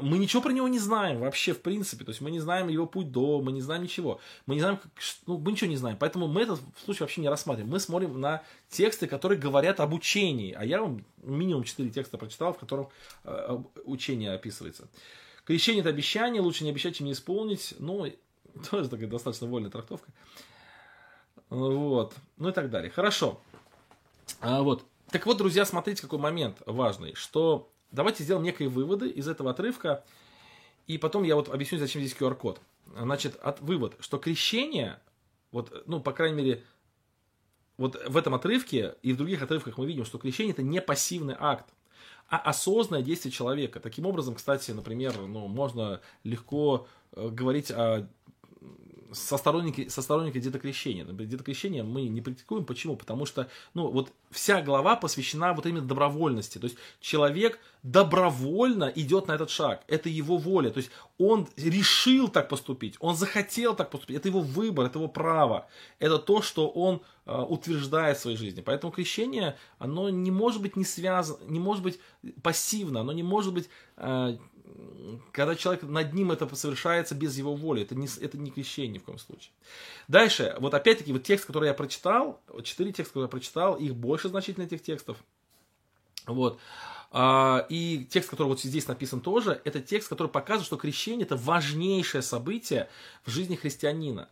мы ничего про него не знаем вообще в принципе, то есть мы не знаем его путь до, мы не знаем ничего, мы не знаем, ну, мы ничего не знаем, поэтому мы этот случай вообще не рассматриваем, мы смотрим на тексты, которые говорят об учении, а я вам минимум 4 текста прочитал, в котором э, учение описывается. Крещение – это обещание, лучше не обещать, чем не исполнить, ну, [laughs] тоже такая достаточно вольная трактовка. Вот, ну и так далее. Хорошо. А, вот. Так вот, друзья, смотрите, какой момент важный, что давайте сделаем некие выводы из этого отрывка, и потом я вот объясню, зачем здесь QR-код. Значит, от, вывод, что крещение, вот, ну, по крайней мере, вот в этом отрывке и в других отрывках мы видим, что крещение это не пассивный акт, а осознанное действие человека. Таким образом, кстати, например, ну, можно легко э, говорить о со сторонники, со сторонники детокрещения. Детокрещение мы не практикуем. Почему? Потому что, ну, вот вся глава посвящена вот именно добровольности. То есть человек добровольно идет на этот шаг. Это его воля. То есть он решил так поступить. Он захотел так поступить. Это его выбор, это его право. Это то, что он э, утверждает в своей жизни. Поэтому крещение, оно не может быть не связано, не может быть пассивно, оно не может быть э, когда человек над ним это совершается без его воли, это не, это не крещение ни в коем случае. Дальше, вот опять-таки, вот текст, который я прочитал, четыре текста, которые я прочитал, их больше значительно этих текстов. Вот. А, и текст, который вот здесь написан тоже, это текст, который показывает, что крещение это важнейшее событие в жизни христианина.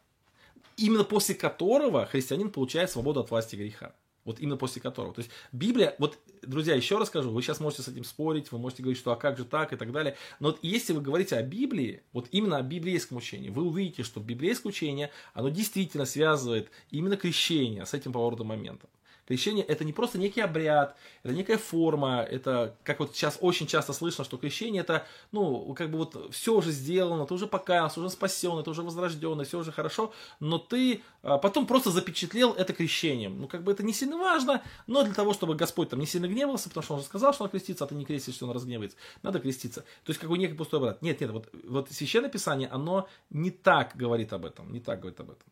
Именно после которого христианин получает свободу от власти греха. Вот именно после которого. То есть Библия, вот, друзья, еще раз скажу, вы сейчас можете с этим спорить, вы можете говорить, что а как же так и так далее. Но вот если вы говорите о Библии, вот именно о библейском учении, вы увидите, что библейское учение, оно действительно связывает именно крещение с этим поворотом момента. Крещение это не просто некий обряд, это некая форма, это, как вот сейчас очень часто слышно, что крещение это, ну, как бы вот все уже сделано, ты уже покаялся, уже спасен, ты уже возрожденный, все уже хорошо, но ты а, потом просто запечатлел это крещением. Ну, как бы это не сильно важно, но для того, чтобы Господь там не сильно гневался, потому что он же сказал, что он крестится, а ты не крестишься, он разгневается, надо креститься. То есть, как бы некий пустой обряд. Нет, нет, вот, вот Священное Писание, оно не так говорит об этом, не так говорит об этом.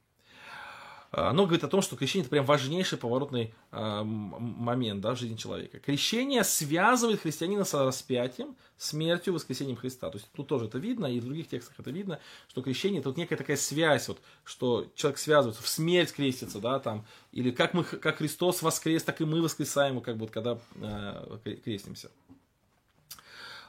А, оно говорит о том, что крещение это прям важнейший поворотный э, момент да, в жизни человека. Крещение связывает христианина с распятием, смертью, воскресением Христа. То есть тут тоже это видно, и в других текстах это видно, что крещение это вот некая такая связь, вот, что человек связывается, в смерть крестится, да, там, или как, мы, как Христос воскрес, так и мы воскресаем, как бы, вот, когда э, крестимся.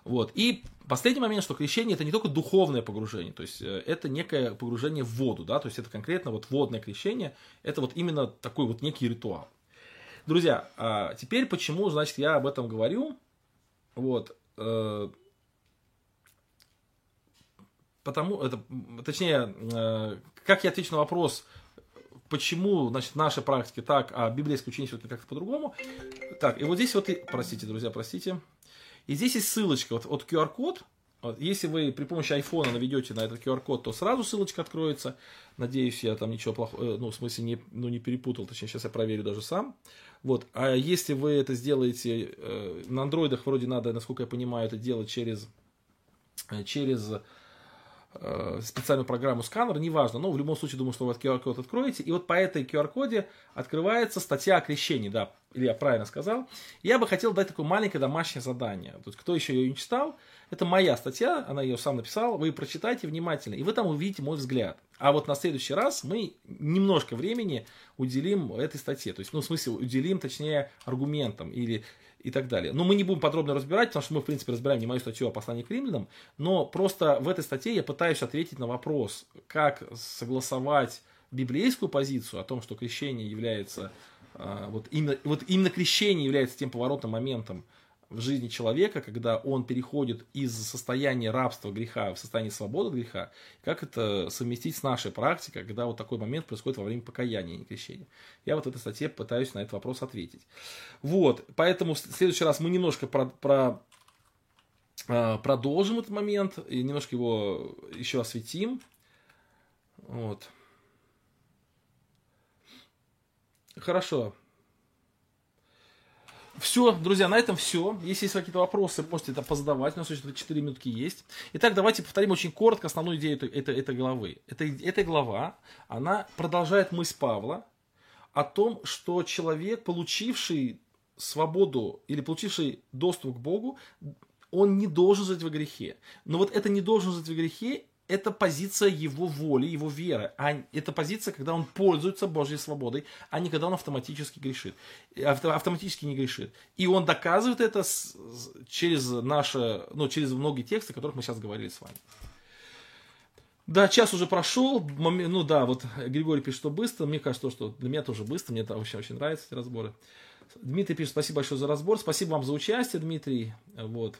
Вот. И последний момент, что крещение это не только духовное погружение, то есть э, это некое погружение в воду, да, то есть это конкретно вот водное крещение, это вот именно такой вот некий ритуал. Друзья, а теперь почему, значит, я об этом говорю? Вот. Э, потому, это, точнее, э, как я отвечу на вопрос, почему, значит, наши практики так, а библейское учение все-таки как-то по-другому. Так, и вот здесь вот, и, простите, друзья, простите, и здесь есть ссылочка, вот, вот QR-код, если вы при помощи айфона наведете на этот QR-код, то сразу ссылочка откроется. Надеюсь, я там ничего плохого, э, ну, в смысле, не, ну, не перепутал, точнее, сейчас я проверю даже сам. Вот. А если вы это сделаете, э, на андроидах вроде надо, насколько я понимаю, это делать через, э, через специальную программу сканер, неважно, но в любом случае думаю, что вы QR-код откроете, и вот по этой QR-коде открывается статья о крещении, да, или я правильно сказал. Я бы хотел дать такое маленькое домашнее задание. То есть, кто еще ее не читал, это моя статья, она ее сам написала, вы прочитайте внимательно, и вы там увидите мой взгляд. А вот на следующий раз мы немножко времени уделим этой статье, то есть, ну, в смысле, уделим, точнее, аргументам или и так далее. Но мы не будем подробно разбирать, потому что мы, в принципе, разбираем не мою статью о послании к римлянам, но просто в этой статье я пытаюсь ответить на вопрос, как согласовать библейскую позицию о том, что крещение является, а, вот именно, вот именно крещение является тем поворотным моментом, в жизни человека, когда он переходит из состояния рабства греха в состояние свободы греха, как это совместить с нашей практикой, когда вот такой момент происходит во время покаяния, а не крещения. Я вот в этой статье пытаюсь на этот вопрос ответить. Вот, поэтому в следующий раз мы немножко про, про, а, продолжим этот момент и немножко его еще осветим. Вот. Хорошо. Все, друзья, на этом все. Если есть какие-то вопросы, можете это позадавать. У нас еще 4 минутки есть. Итак, давайте повторим очень коротко основную идею этой, этой, этой главы. Это, эта глава, она продолжает мысль Павла о том, что человек, получивший свободу или получивший доступ к Богу, он не должен жить во грехе. Но вот это не должен жить во грехе, это позиция его воли, его веры. А это позиция, когда он пользуется Божьей свободой, а не когда он автоматически грешит. Авто, автоматически не грешит. И он доказывает это через наши, ну, через многие тексты, о которых мы сейчас говорили с вами. Да, час уже прошел. Ну да, вот Григорий пишет, что быстро. Мне кажется, что для меня тоже быстро. Мне это очень, очень нравятся эти разборы. Дмитрий пишет, спасибо большое за разбор. Спасибо вам за участие, Дмитрий. Вот.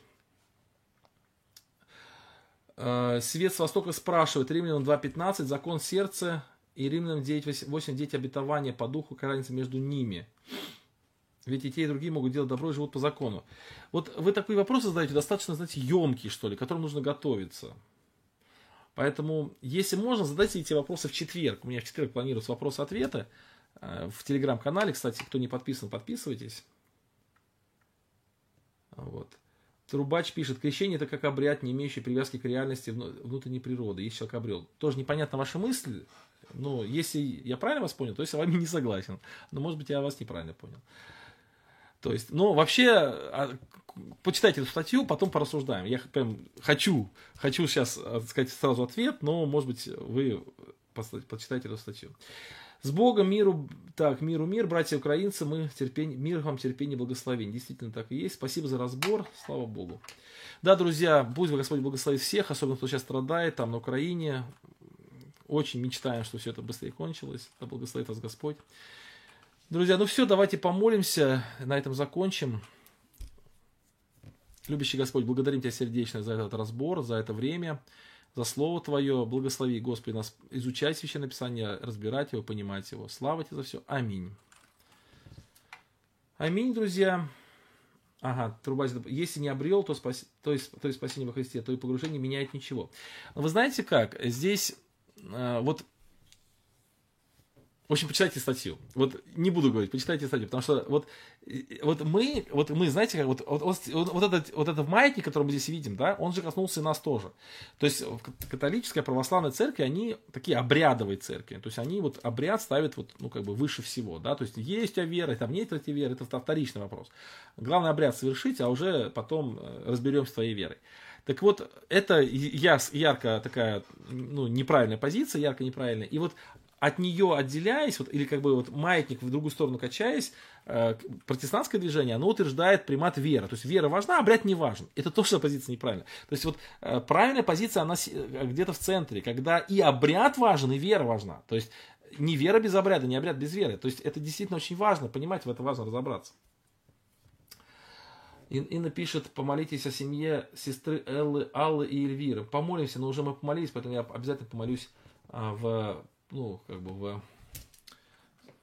Э, Свет с Востока спрашивает, Римлянам 2.15, закон сердца и Римлянам 9, 8, дети обетования по духу, какая разница между ними? Ведь и те, и другие могут делать добро и живут по закону. Вот вы такие вопросы задаете, достаточно, знаете, емкие, что ли, к которым нужно готовиться. Поэтому, если можно, задайте эти вопросы в четверг. У меня в четверг планируются вопросы-ответы. Э, в телеграм-канале, кстати, кто не подписан, подписывайтесь. Вот. Трубач пишет, крещение это как обряд, не имеющий привязки к реальности внутренней природы. Если человек обрел. Тоже непонятна ваша мысль. Но если я правильно вас понял, то я с вами не согласен. Но может быть я вас неправильно понял. То есть, ну, вообще, а, почитайте эту статью, потом порассуждаем. Я прям хочу, хочу сейчас э, сказать сразу ответ, но, может быть, вы почитайте эту статью. С Богом, миру, так, миру, мир, братья украинцы, мы терпение, мир вам, терпение, благословение. Действительно так и есть. Спасибо за разбор, слава Богу. Да, друзья, пусть Господь благословит всех, особенно кто сейчас страдает там на Украине. Очень мечтаем, что все это быстрее кончилось. Да благословит вас Господь. Друзья, ну все, давайте помолимся, на этом закончим. Любящий Господь, благодарим Тебя сердечно за этот разбор, за это время, за Слово Твое. Благослови, Господи, нас изучать Священное Писание, разбирать его, понимать его. Слава Тебе за все. Аминь. Аминь, друзья. Ага, труба, если не обрел, то, спаси, то, есть, то есть спасение во Христе, то и погружение меняет ничего. Вы знаете как? Здесь э, вот в общем, почитайте статью. Вот не буду говорить, почитайте статью, потому что вот, вот мы, вот мы, знаете, как вот, вот, вот, этот, вот этот маятник, который мы здесь видим, да, он же коснулся и нас тоже. То есть католическая православная церковь, они такие обрядовые церкви. То есть они вот обряд ставят вот, ну, как бы выше всего, да. То есть есть у тебя вера, там нет этой веры, это вторичный вопрос. Главное обряд совершить, а уже потом э, разберемся с твоей верой. Так вот, это ярко такая, ну, неправильная позиция, ярко неправильная. И вот от нее отделяясь, вот, или как бы вот маятник в другую сторону качаясь, э, протестантское движение, оно утверждает примат веры. То есть вера важна, а обряд не важен. Это тоже позиция неправильная. То есть вот э, правильная позиция, она э, где-то в центре, когда и обряд важен, и вера важна. То есть не вера без обряда, не обряд без веры. То есть это действительно очень важно, понимать, в это важно разобраться. Инна пишет, помолитесь о семье сестры Эллы, Аллы и Эльвиры. Помолимся, но уже мы помолились, поэтому я обязательно помолюсь а, в ну, как бы в,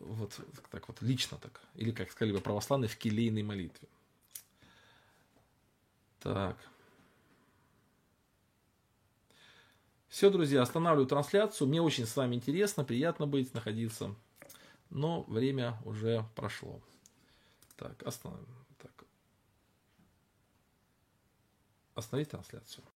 вот так вот лично так, или как сказали бы православные, в келейной молитве. Так. Все, друзья, останавливаю трансляцию. Мне очень с вами интересно, приятно быть, находиться. Но время уже прошло. Так, остановим. Так. Остановить трансляцию.